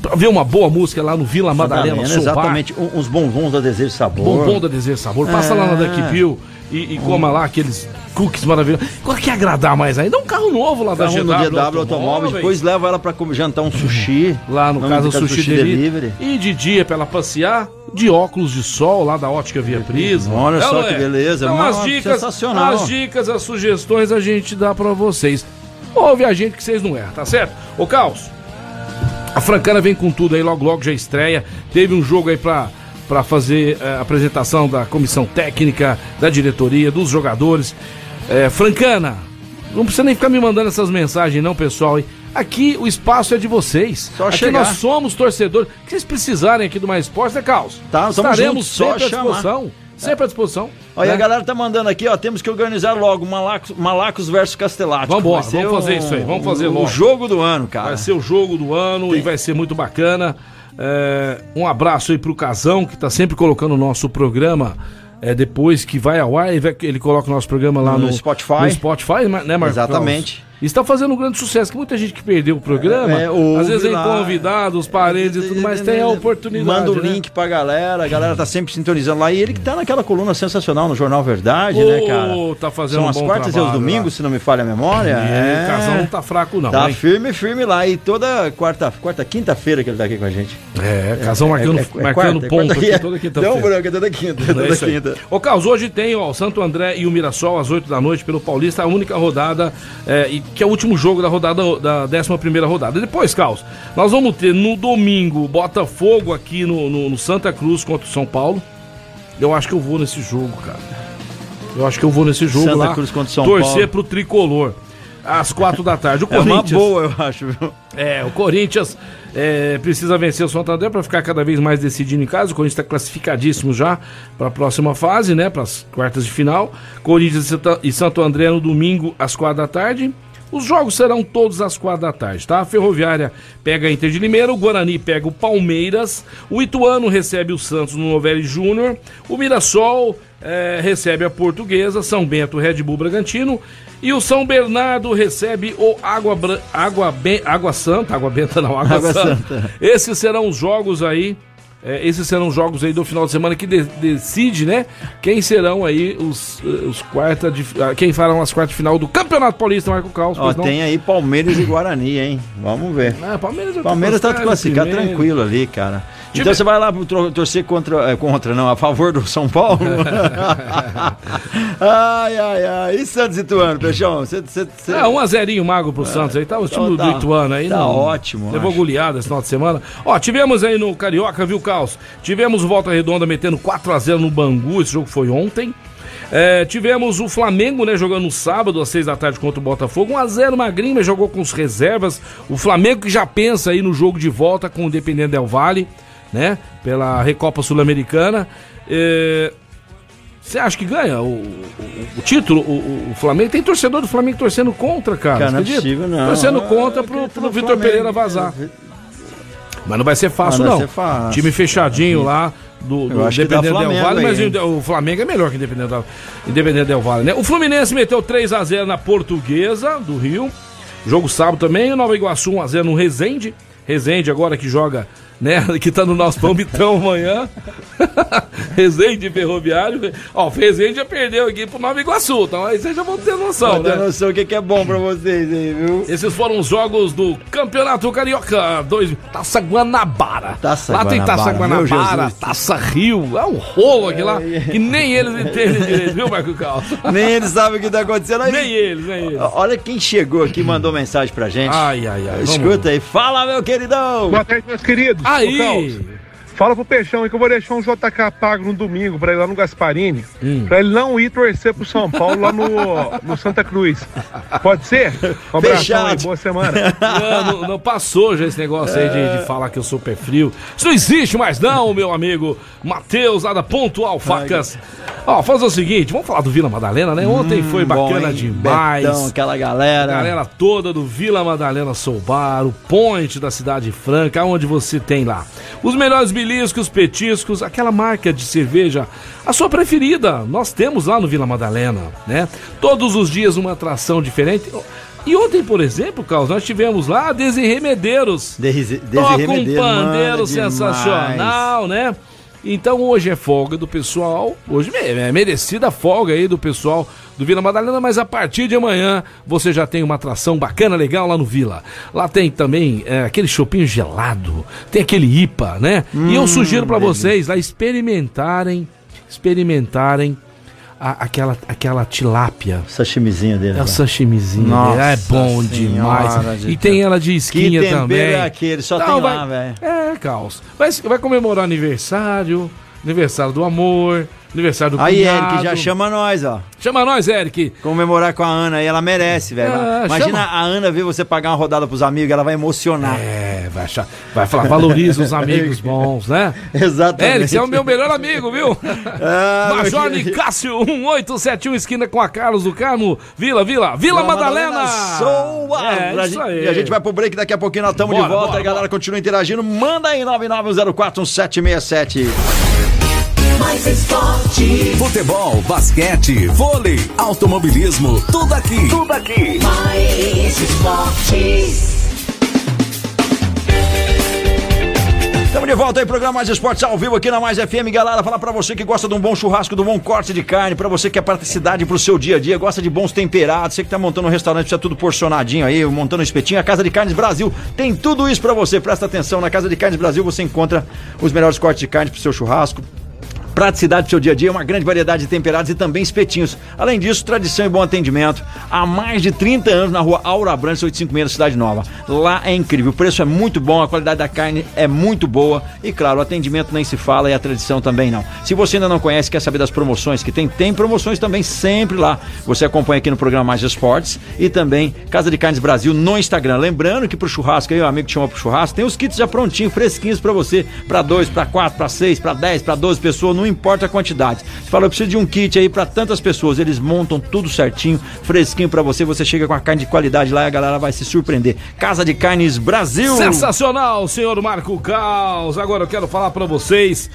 pra ver uma boa música lá no Vila Madalena, Exatamente, uns bombons da Desejo Sabor. Bombom da Desejo Sabor. Passa é. lá na Duck Bill e, e coma lá aqueles cookies maravilhosos. Qual que é agradar mais ainda? Um carro novo lá da GW. no GW Automóveis, depois leva ela pra jantar um sushi. Lá no caso do Sushi, sushi delivery. E de dia pra ela passear, de óculos de sol lá da Ótica Via Prisma. Olha é, só que beleza. Então, as dicas, sensacional. As dicas, as sugestões a gente dá pra vocês. Ouve a gente que vocês não erram, tá certo? Ô, Caos, a Francana vem com tudo aí, logo logo já estreia. Teve um jogo aí pra para fazer a eh, apresentação da comissão técnica, da diretoria, dos jogadores. É, Francana, não precisa nem ficar me mandando essas mensagens, não, pessoal. Aqui o espaço é de vocês. Só aqui chegar. nós somos torcedores. O que vocês precisarem aqui do Mais Esporte, né, Carlos? Tá, Estaremos sempre à disposição. Sempre à disposição. Olha, né? a galera tá mandando aqui, ó, temos que organizar logo Malacos, Malacos versus Castelático. Vamos embora, vamos fazer um, isso aí, vamos fazer logo. O jogo do ano, cara. Vai ser o jogo do ano Tem. e vai ser muito bacana. É, um abraço aí pro Casão, que tá sempre colocando o nosso programa. É, depois que vai ao ar, ele, coloca o nosso programa lá no, no Spotify. No Spotify, né, Marcos? Exatamente. Está fazendo um grande sucesso. Que muita gente que perdeu o programa, É, ouve às vezes vem lá. convidados, parentes e tudo mais, tem a oportunidade. Manda o né? link pra galera, a galera tá sempre sintonizando lá. E ele que tá naquela coluna sensacional no Jornal Verdade, né, cara? Tá fazendo São um as quartas e os trabalho domingos, lá. se não me falha a memória. É, o Casão não tá fraco, não. Tá hein? firme, firme lá. E toda quarta, quarta quinta-feira que ele tá aqui com a gente. É, Casão marcando, marcando quarta, é ponto quarta- aqui toda quinta-feira. Um branco, é toda quinta. É Toda quinta. Ô, Carlos, hoje tem ó, o Santo André e o Mirassol às 8 da noite pelo Paulista, a única rodada, é, e, que é o último jogo da rodada da 11 primeira rodada. Depois, Carlos, nós vamos ter no domingo Botafogo aqui no, no- no Santa Cruz contra o São Paulo. Eu acho que eu vou nesse jogo, cara. Eu acho que eu vou nesse jogo Santa lá. Cruz contra o São torcer Paulo. pro tricolor. Às quatro da tarde. O É uma Corinthians. boa, eu acho, viu? É, o Corinthians é, precisa vencer o Santo André para ficar cada vez mais decidido em casa. O Corinthians está classificadíssimo já para a próxima fase, né? Para as quartas de final. Corinthians e Santo André no domingo às quatro da tarde. Os jogos serão todos às quatro da tarde, tá? A Ferroviária pega a Inter de Limeira, o Guarani pega o Palmeiras, o Ituano recebe o Santos no Novelli Júnior, o Mirassol eh, recebe a Portuguesa, São Bento, Red Bull Bragantino e o São Bernardo recebe o Água, Bran- Água, Ben- Água Santa, Água Benta não, Água, Água Santa. Santa. Esses serão os jogos aí. É, esses serão os jogos aí do final de semana que de- decide, né? Quem serão aí os, eh, os quarta de, ah, quem farão as quartas de final do Campeonato Paulista, Marco Caos. Ó, não? tem aí Palmeiras e Guarani, hein? Vamos ver. Ah, Palmeiras, tô Palmeiras tá classificado primeiro. tranquilo ali, cara. Então você vai lá torcer contra, é, contra, não, a favor do São Paulo? ai, ai, ai. E Santos e Ituano, Peixão? Você, você, você... É, um a zerinho mago pro Santos aí, tá o time Então do tá- Ituano aí. tá não- ótimo, Levou acho. goleada esse final de semana. Ó, tivemos aí no Carioca, viu, Caos? Tivemos o Volta Redonda metendo 4x0 no Bangu, esse jogo foi ontem. É, tivemos o Flamengo, né, jogando no sábado às 6 da tarde contra o Botafogo. 1x0 Magrinho, mas jogou com os reservas. O Flamengo que já pensa aí no jogo de volta com o Independente Del Vale, né? Pela Recopa Sul-Americana. É, Você acha que ganha o, o- o título, o, o- Flamengo? Tem torcedor do Flamengo torcendo contra, cara. Cara, não é possível, não. Torcendo contra pro, pro Vitor. Pereira vazar. Mas não vai ser fácil, não não. vai ser fácil. Time fechadinho lá do, do Independente Del Vale, mas aí, o, Flamengo é melhor que o Independente Independente Del Vale, né? O Fluminense meteu 3x0 na Portuguesa do Rio. Jogo sábado também. O Nova Iguaçu 1x0 no Resende. Resende agora que joga, né? Que tá no nosso palmitão amanhã. Resende Ferroviário. Ó, o Resende já perdeu aqui pro Nova Iguaçu. Então aí vocês já vão ter noção, ter né? noção o que, que é bom pra vocês aí, viu? Esses foram os jogos do Campeonato Carioca 2. Taça Guanabara. Taça lá tem Taça Guanabara, Guanabara. Taça Rio. É um rolo aqui lá. Que nem eles entendem direito, viu, Marco Carlos? Nem eles sabem o que tá acontecendo aí. Nem eles, nem eles. Olha quem chegou aqui e mandou mensagem pra gente. Ai, ai, ai. vamos Escuta aí. Fala, meu queridão. Boa tarde, meus queridos. Aí. Fala pro Peixão aí que eu vou deixar um JK pago no domingo pra ir lá no Gasparini, Hum. pra ele não ir torcer pro São Paulo lá no, no Santa Cruz. Pode ser? Um abração aí, boa semana. Não, não, não passou já esse negócio aí de, de falar que eu sou pé frio. Isso não existe mais não, meu amigo Matheus, lá da Pontual Facas. Ó, faz o seguinte, vamos falar do Vila Madalena, né? Ontem foi bacana Bom, demais. Betão, aquela galera. A galera toda do Vila Madalena Soubar, o point da Cidade Franca, onde você tem lá os melhores beliscos, petiscos, aquela marca de cerveja, a sua preferida. Nós temos lá no Vila Madalena, né? Todos os dias uma atração diferente. E ontem, por exemplo, Carlos, nós tivemos lá a Desirê Medeiros. Desirê Toca um pandeiro mano, sensacional, né? Então hoje é folga do pessoal, hoje é merecida folga aí do pessoal do Vila Madalena, mas a partir de amanhã você já tem uma atração bacana, legal lá no Vila. Lá tem também é, aquele chopinho gelado, tem aquele IPA, né? e eu Hum, sugiro pra delícia. vocês lá experimentarem, experimentarem a- aquela, aquela tilápia. Sashimizinho dele. É o lá. sashimizinho Nossa dele. É bom Senhora demais. de E tem ela de esquinha Que também. é aquele? Só Não, tem vai- lá, velho. É, Caos. Vai, vai comemorar aniversário, aniversário do amor, aniversário do Aí, cunhado. Eric, já chama nós, ó. Chama nós, Eric. Comemorar com a Ana aí, ela merece, velho. Ah, Imagina chama. a Ana ver você pagar uma rodada pros amigos, ela vai emocionar. É, vai, achar, vai falar, valoriza os amigos bons, né? Exatamente. Eric, é o meu melhor amigo, viu? Ah, Major. Nicásio, 1871, esquina com a Carlos do Carmo. Vila, Vila, Vila Madalena. Soa! É, isso gente- aí. E a gente vai pro break, daqui a pouquinho nós estamos de Bora, volta. bora, a galera continua interagindo. Manda aí 99041767. Mais esportes. Futebol, basquete, vôlei, automobilismo, tudo aqui. Tudo aqui. Mais esportes. Estamos de volta aí, programa Mais Esportes ao vivo aqui na Mais FM, galera. Falar pra você que gosta de um bom churrasco, de um bom corte de carne, pra você que é praticidade pro seu dia a dia, gosta de bons temperados, você que tá montando um restaurante, precisa tudo porcionadinho aí, montando um espetinho, a Casa de Carnes Brasil tem tudo isso pra você. Presta atenção, na Casa de Carnes Brasil você encontra os melhores cortes de carne pro seu churrasco. Praticidade pro seu dia a dia, uma grande variedade de temperados e também espetinhos. Além disso, tradição e bom atendimento. Há mais de 30 anos na rua Aura Branca, 856 da Cidade Nova. Lá é incrível, o preço é muito bom, a qualidade da carne é muito boa e, claro, o atendimento nem se fala e a tradição também não. Se você ainda não conhece, quer saber das promoções que tem, tem promoções também sempre lá. Você acompanha aqui no programa Mais Esportes e também Casa de Carnes Brasil no Instagram. Lembrando que pro churrasco aí, o amigo que chama pro churrasco, tem os kits já prontinhos, fresquinhos pra você, pra dois, pra quatro, pra seis, pra dez, pra doze pessoas, não importa a quantidade. Você fala, eu preciso de um kit aí pra tantas pessoas, eles montam tudo certinho, fresquinho pra você, você chega com a carne de qualidade lá e a galera vai se surpreender. Casa de Carnes Brasil. Sensacional, senhor Marco Caos. Agora eu quero falar pra vocês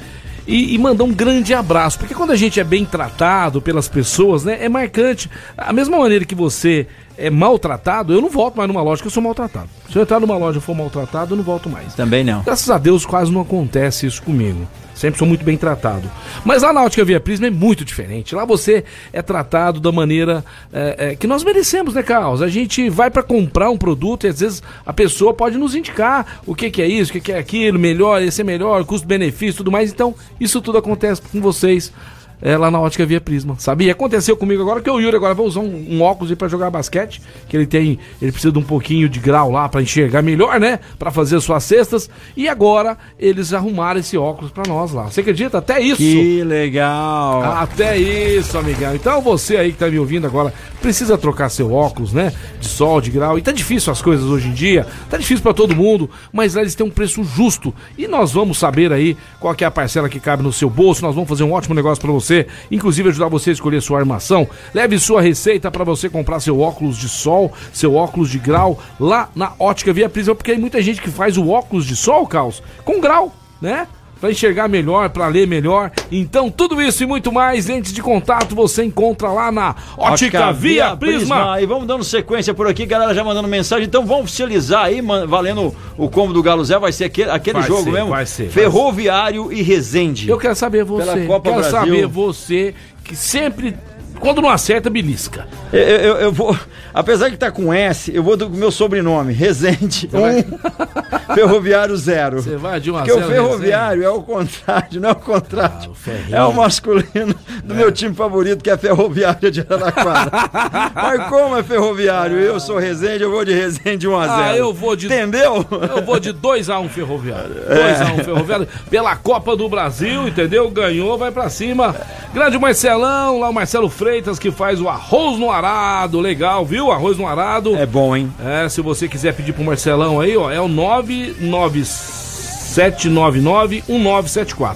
e, e mandar um grande abraço, porque quando a gente é bem tratado pelas pessoas, né, é marcante. A mesma maneira que você é maltratado, eu não volto mais numa loja que eu sou maltratado. Se eu entrar numa loja e for maltratado, eu não volto mais. Também não. Graças a Deus quase não acontece isso comigo. Sempre sou muito bem tratado. Mas lá na Ótica Via Prisma é muito diferente. Lá você é tratado da maneira é, é, que nós merecemos, né, Carlos? A gente vai para comprar um produto e às vezes a pessoa pode nos indicar o que, que é isso, o que, que é aquilo, melhor, esse é melhor, custo-benefício tudo mais. Então, isso tudo acontece com vocês é, lá na ótica via Prisma, sabe? E aconteceu comigo agora que o Yuri agora vai usar um, um óculos para jogar basquete, que ele tem, ele precisa de um pouquinho de grau lá para enxergar melhor, né? Para fazer suas cestas. E agora eles arrumaram esse óculos para nós lá. Você acredita? Até isso. Que legal. Até isso, amigão. Então você aí que tá me ouvindo agora, precisa trocar seu óculos, né? De sol, de grau. E tá difícil as coisas hoje em dia. Tá difícil para todo mundo, mas lá eles têm um preço justo. E nós vamos saber aí qual que é a parcela que cabe no seu bolso. Nós vamos fazer um ótimo negócio para você, inclusive ajudar você a escolher sua armação. Leve sua receita para você comprar seu óculos de sol, seu óculos de grau lá na Ótica Via Prisma, porque tem muita gente que faz o óculos de sol, Caos, com grau, né? Para enxergar melhor, para ler melhor. Então, tudo isso e muito mais, lentes de contato, você encontra lá na Ótica, Via, Prisma. E vamos dando sequência por aqui, galera já mandando mensagem. Então vamos oficializar aí, valendo o combo do Galo Zé. Vai ser aquele, aquele Vai jogo ser, mesmo? vai ser, vai Ferroviário e Resende. Eu quero saber você. Pela Copa quero Brasil. saber você que sempre, quando não acerta, belisca. Eu, eu- eu vou, apesar de tá com S, eu vou do meu sobrenome, Resende 1, Ferroviário 0. Você vai de 1 a Porque o 0 Ferroviário é o contrário, não é o contrário. ferrinho. é o masculino do meu time favorito, que é Ferroviário de Araraquara. Mas como é Ferroviário, eu sou Resende, eu vou de Resende 1 a 0. Ah, eu vou de. Entendeu? Eu vou de 2x1 Ferroviário. É. 2x1 Ferroviário. Pela Copa do Brasil, entendeu? Ganhou, vai pra cima. Grande Marcelão, lá o Marcelo Freitas que faz o arroz no arado. Legal, viu? Arroz no arado. É bom, hein? É, se você quiser pedir pro Marcelão aí, ó, é o 997991974.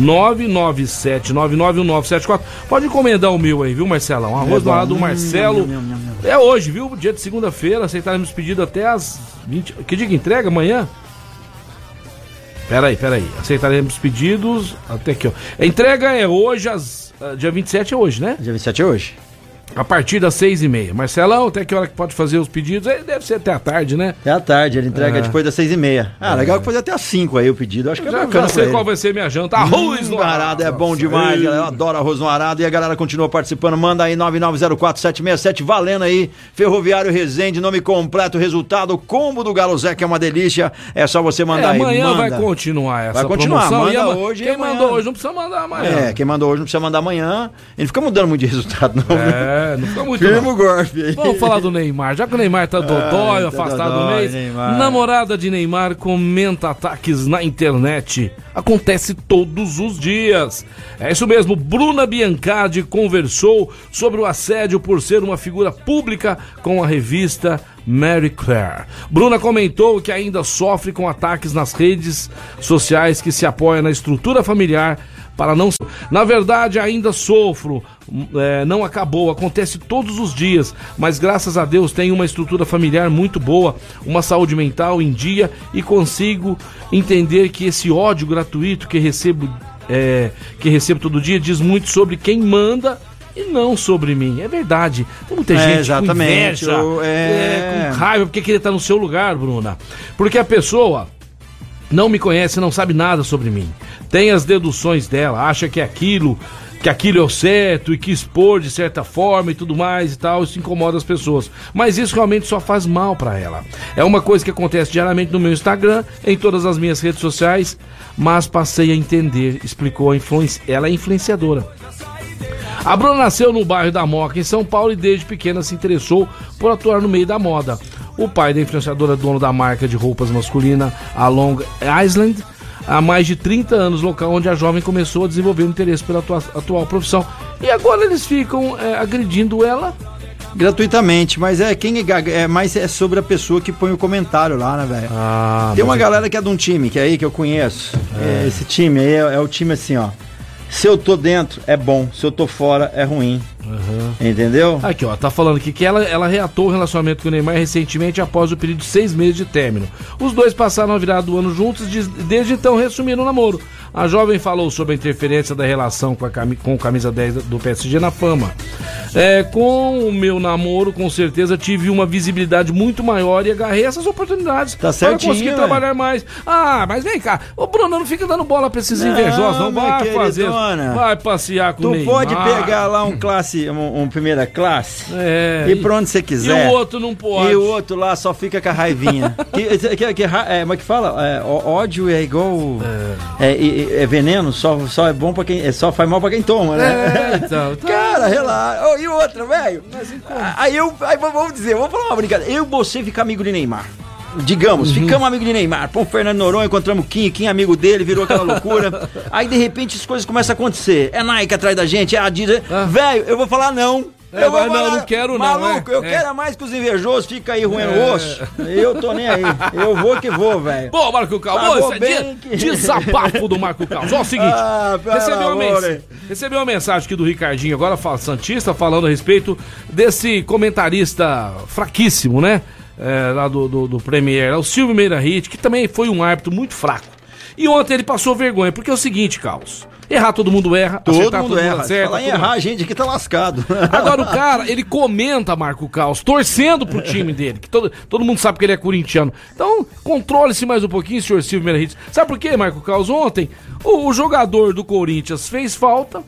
997991974. Pode encomendar o meu aí, viu, Marcelão? Arroz É no bom. arado do Marcelo. É hoje, viu? Dia de segunda-feira, aceitaremos pedido até as 20. Que dia que entrega? Amanhã? Peraí, peraí. Aceitaremos pedidos até aqui, ó. A entrega é hoje, às, ah, dia 27 é hoje, né? Dia 27 é hoje. A partir das seis e meia. Marcelão, até que hora que pode fazer os pedidos? Aí Deve ser até a tarde, né? É à tarde, ele entrega É. depois das 6 e meia. Ah, legal que fazer até às 5 aí o pedido. Acho que é Já, bacana já sei qual vai ser minha janta. Arroz Hum, no arado é bom demais, galera. Eu adoro arroz no arado. E a galera continua participando. Manda aí 9904767, valendo aí. Ferroviário Resende, nome completo, resultado, combo do Galo Zé, que é uma delícia. É só você É, mandar aí. amanhã vai continuar essa Vai continuar, promoção. manda ama- hoje Quem amanhã. mandou hoje não precisa mandar amanhã. É, quem mandou hoje não precisa mandar amanhã. Ele fica mudando muito de resultado, não. É, não fica muito golpe aí. Vamos falar do Neymar. Já que o Neymar tá dodói, Ai, tá afastado do dodói, mês, Neymar. namorada de Neymar comenta ataques na internet. Acontece todos os dias. É isso mesmo, Bruna Biancardi conversou sobre o assédio por ser uma figura pública com a revista Mary Claire. Bruna comentou que ainda sofre com ataques nas redes sociais que se apoiam na estrutura familiar para não. Na verdade, ainda sofro. hum, é, não acabou, acontece todos os dias, mas graças a Deus tenho uma estrutura familiar muito boa, uma saúde mental em dia e consigo entender que esse ódio gratuito que recebo é, que recebo todo dia diz muito sobre quem manda e não sobre mim. É verdade. Tem muita É, gente exatamente. com inveja, Eu- é. é, com raiva, porque queria estar no seu lugar, Bruna. Porque a pessoa não me conhece, não sabe nada sobre mim. Tem as deduções dela, acha que é aquilo, que aquilo é o certo e que expor de certa forma e tudo mais e tal, isso incomoda as pessoas. Mas isso realmente só faz mal pra ela. É uma coisa que acontece diariamente no meu Instagram, em todas as minhas redes sociais, mas passei a entender, explicou a influência, ela é influenciadora. A Bruna nasceu no bairro da Moca, em São Paulo, e desde pequena se interessou por atuar no meio da moda. O pai da influenciadora, dono da marca de roupas masculina, a Long Island, há mais de 30 anos, local onde a jovem começou a desenvolver o interesse pela atua- atual profissão. E agora eles ficam é, agredindo ela. Gratuitamente, mas é quem é, é mais é sobre a pessoa que põe o comentário lá, né, velho? Ah, Tem uma mas- galera que é de um time, que é aí que eu conheço. É, esse time aí é, é o time assim, ó. Se eu tô dentro, é bom. Se eu tô fora, é ruim. Entendeu? Aqui, ó, tá falando aqui que ela, ela reatou o relacionamento com o Neymar recentemente após o período de seis meses de término. Os dois passaram a virada do ano juntos e desde então reassumiram o namoro. A jovem falou sobre a interferência da relação com, a cami com o camisa 10 do PSG na fama. É, com o meu namoro, com certeza, tive uma visibilidade muito maior e agarrei essas oportunidades Tá para certinho, conseguir velho. trabalhar mais. Ah, mas vem cá, o Bruno não fica dando bola pra esses Não, invejosos, não. Vai fazer, vai passear com o Tu Neymar. pode pegar lá um classe, um, um primeira classe É, e pra onde você quiser. E o outro não pode. E o outro lá só fica com a raivinha. que, que, que, é, como é que fala? É, ódio é igual. É, é- é veneno, só, só é bom pra quem. É, só faz mal pra quem toma, né? É, então, então- Cara, relaxa. Ô, e outra, velho? Aí eu. Aí vamos dizer, vamos falar uma brincadeira. Eu e você fica amigo de Neymar. Digamos, ficamos amigos de Neymar. Pô, o Fernando Noronha, encontramos Kim, Kim amigo dele, virou aquela loucura. Aí de repente as coisas começam a acontecer. É Nike atrás da gente, é Adidas. Velho, eu vou falar não. É, eu vou mas não, não quero não, Maluco, é. eu É. quero é mais que os invejosos fica aí roendo É. osso. Eu tô nem aí. Eu vou que vou, velho. Bom, Marco Cal, Pagou esse é bem que- desabafo do Marco Cal. Só o seguinte, Ah, recebeu, uma amor, mens- hein? recebeu uma mensagem aqui do Ricardinho, agora fala Santista, falando a respeito desse comentarista fraquíssimo, né? É, lá do, do, do Premier, o Silvio Meira Hit, que também foi um árbitro muito fraco. E ontem ele passou vergonha, porque é o seguinte, Carlos. Errar todo mundo erra, Todo acertar mundo erra. Se acerta, falar em todo mundo- errar, a gente aqui tá lascado. Agora o cara, ele comenta Marco Caos, torcendo pro time dele, que todo, todo mundo sabe que ele é corintiano. Então, controle-se mais um pouquinho, senhor Silvio Meira Hits. Sabe por quê, Marco Caos? Ontem, o, o jogador do Corinthians fez falta,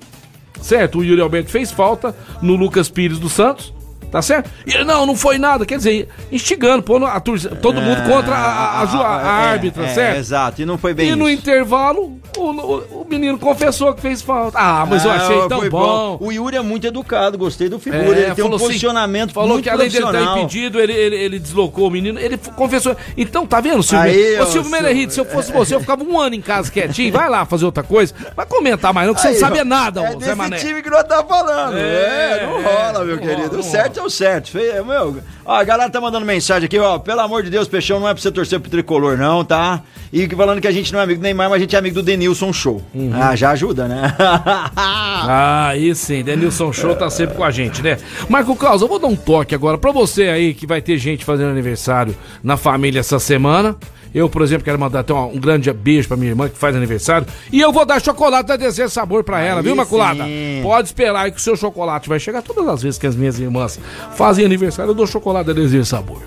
certo? O Yuri Alberto fez falta no Lucas Pires do Santos. Tá certo? E não, não foi nada. Quer dizer, instigando, pondo a todo mundo contra a, a, a a- É, árbitra, é, certo? Exato, e não foi bem E no isso. intervalo, o, o- o menino confessou que fez falta. Ah, mas eu Ah, achei tão foi bom. O Yuri é muito educado, gostei do figura. É, ele tem um falou assim, posicionamento Falou muito que além de ele estar profissional. impedido, ele, ele, ele deslocou o menino. Ele confessou. Então, tá vendo, Silvio? Aí, Ô, Silvio Meirahit, se eu fosse você, eu ficava um ano em casa quietinho. Vai lá fazer outra coisa. Vai comentar mais não, que você Aí, não sabe ó, é nada, é Zé desse Mané. time que nós tá falando. É, É, não rola, meu não querido. o não certo é o certo. Fe- Meu, ó, a galera tá mandando mensagem aqui, ó. Pelo amor de Deus, Peixão, não é pra você torcer pro tricolor, não, tá? E falando que a gente não é amigo do Neymar, mas a gente é amigo do Denilson Show. Uhum. Ah, já ajuda, né? Ah, aí sim, Denilson Show tá sempre com a gente, né? Marco Claus, eu vou dar um toque agora pra você aí que vai ter gente fazendo aniversário na família essa semana. Eu, por exemplo, quero mandar até um, grande beijo pra minha irmã que faz aniversário. E eu vou dar chocolate da Desejo Sabor pra ela, Aí viu, Maculada? sim. Pode esperar aí que o seu chocolate vai chegar todas as vezes que as minhas irmãs fazem aniversário. Eu dou chocolate da Desejo Sabor.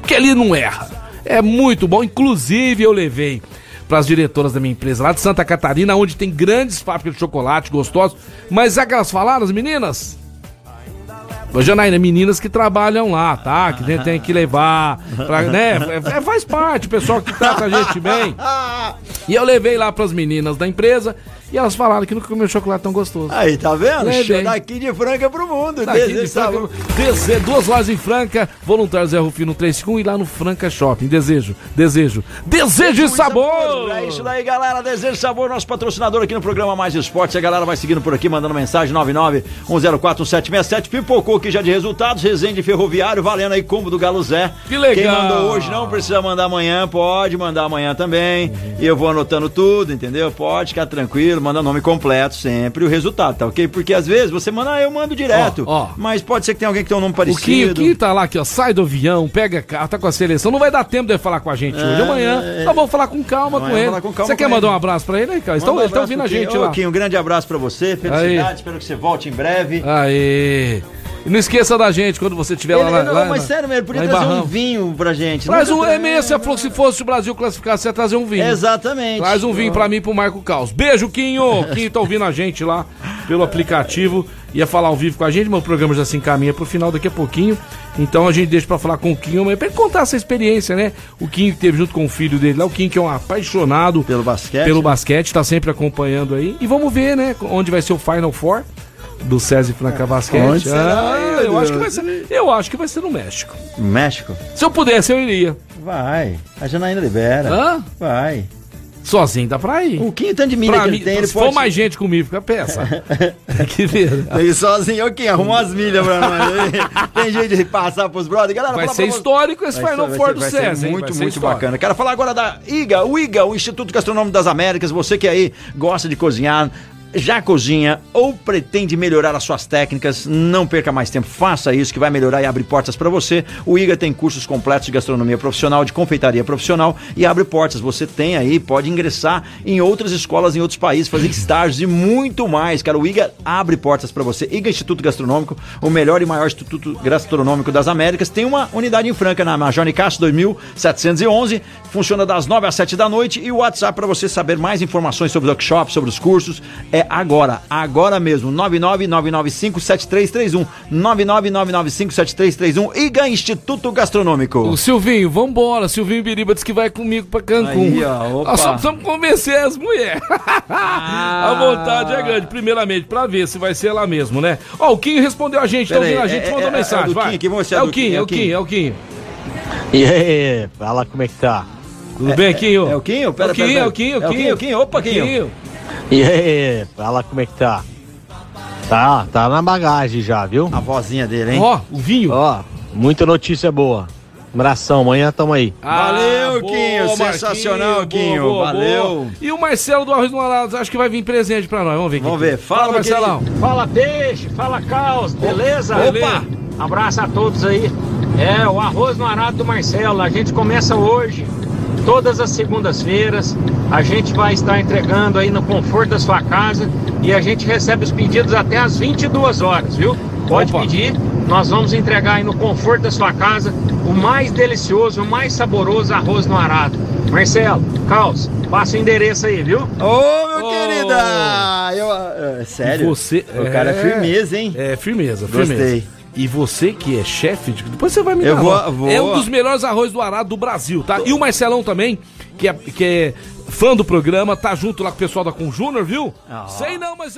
Porque ele não erra. É muito bom. Inclusive, eu levei para as diretoras da minha empresa lá de Santa Catarina, onde tem grandes fábricas de chocolate gostosos. Mas é que elas falaram, as meninas? Janaína, meninas que trabalham lá, tá? Que tem- tem que levar, pra, né? É, é- faz parte, o pessoal que trata a gente bem. E eu levei lá pras meninas da empresa e elas falaram que nunca comeu chocolate tão gostoso. Aí, tá vendo? Levei. Show daqui de Franca pro mundo. Daqui Desejo de Franca. Dese- duas lojas em Franca, voluntário Zé Rufino 35 e lá no Franca Shopping. Desejo, desejo, desejo e sabor! É isso daí, galera. Desejo sabor, nosso patrocinador aqui no programa Mais Esportes. A galera vai seguindo por aqui, mandando mensagem 991041767. Pipocou aqui já de resultados. Resende Ferroviário, valendo aí combo do Galo Zé. Que legal. Quem mandou hoje não precisa mandar amanhã, pode mandar amanhã também. E eu vou anotando tudo, entendeu? Pode ficar tranquilo, manda nome completo sempre o resultado, tá ok? Porque às vezes você manda, ah, eu mando direto. Ó, ó. Mas pode ser que tenha alguém que tem um nome O Quinho, parecido. o Quinho tá lá aqui, ó. Sai do avião, pega carro, tá com a seleção. Não vai dar tempo de ele falar com a gente hoje. Amanhã, nós vamos falar com calma com ele. com calma Você com quer ele. mandar um abraço pra ele aí, cara? Então, um ele tá ouvindo a gente Ô, lá. Quinho, um grande abraço pra você, felicidade, Aí. espero que você volte em breve. Aê! E não esqueça da gente quando você estiver lá, lá, não, lá mas sério, mesmo, ele podia trazer um vinho pra gente. Traz um é mesmo, que se fosse o Brasil classificar, você ia trazer um vinho. Exatamente. Traz um vinho pra mim e pro Marco Caos. Beijo, Quinho! Quinho tá ouvindo a gente lá pelo aplicativo. Ia falar ao vivo com a gente, mas o programa já se encaminha pro final daqui a pouquinho. Então a gente deixa pra falar com o Quinho, mas pra ele contar essa experiência, né? O Quinho que teve junto com o filho dele lá, o Quinho que é um apaixonado Pelo basquete. pelo basquete, tá sempre acompanhando aí. E vamos ver, né, onde vai ser o Final Four do César Franca Basquete. Ah, eu acho que vai ser, eu acho que vai ser no México. México? Se eu pudesse, eu iria. Vai. A Janaína libera. Hã? Vai. Sozinho dá pra ir. O Quinho, tanto de milha Pra que ele tem, ele se pode... for mais gente comigo, fica peça. Tem que ver. Ele sozinho, ô Quinho, arruma umas milhas pra nós. tem jeito de passar pros brothers. Galera, Vai ser pra histórico esse Vai Final ser- Four do ser- vai ser César, hein? Muito, Vai ser muito histórico. bacana. Quero falar agora da IGA, o IGA, o Instituto Gastronômico das Américas. Você que aí gosta de cozinhar, já cozinha ou pretende melhorar as suas técnicas, não perca mais tempo. Faça isso que vai melhorar e abre portas para você. O IGA tem cursos completos de gastronomia profissional, de confeitaria profissional e abre portas. Você tem aí, pode ingressar em outras escolas em outros países, fazer estágios e muito mais. Cara, o IGA abre portas para você. IGA Instituto Gastronômico, o melhor e maior instituto gastronômico das Américas, tem uma unidade em Franca na Major Castro 2711. Funciona das 9 às 7 da noite e o WhatsApp para você saber mais informações sobre o workshop, sobre os cursos é agora, agora mesmo. 999957331. 999957331 IGA Instituto Gastronômico. O Silvinho, vambora. Silvinho Biriba disse que vai comigo pra Cancún. Aí, ó, opa. Nós só precisamos convencer as mulheres. a vontade é grande, primeiramente, pra ver se vai ser lá mesmo, né? Ó, o Quinho respondeu a gente, tá ouvindo aí, a gente, é- mandou é- é mensagem, do vai. Quinho, que você é é o Quinho, Quinho, é o Quinho, é o Quinho. E aí, fala como é que tá? Tudo bem, Quinho? É o Quinho? É Pera, o Quinho, pera, é o Quinho, pera. é o Quinho. Quinho. Opa, Quinho. E aí, fala como é que tá? Tá, tá na bagagem já, viu? A vozinha dele, hein? Ó, o vinho. Ó, muita notícia boa. Abração, amanhã tamo aí. Valeu, boa, Quinho, sensacional, Quinho, boa, boa, valeu. boa. E o Marcelo do Arroz no Arado, acho que vai vir presente pra nós. Vamos ver. Vamos ver. Fala, Marcelão. Fala peixe, fala caos, beleza? Opa! Abraço a todos aí. É, o arroz no arado do Marcelo, a gente começa hoje, todas as segundas-feiras. A gente vai estar entregando aí no conforto da sua casa e a gente recebe os pedidos até às 22 horas, viu? Pode Opa. pedir, nós vamos entregar aí no conforto da sua casa o mais delicioso, o mais saboroso arroz no arado. Marcelo, Caos, passa o endereço aí, viu? Ô, meu Ô. querida! Eu, é, sério? Você, O cara é firmeza, hein? É, firmeza, Gostei. E você que é chefe, de- depois você vai me Eu dar vou- vou- É um dos melhores arroz do arado do Brasil, tá? E o Marcelão também, que é, que é fã do programa, tá junto lá com o pessoal da Com Júnior, viu? Ah. Sei não, mas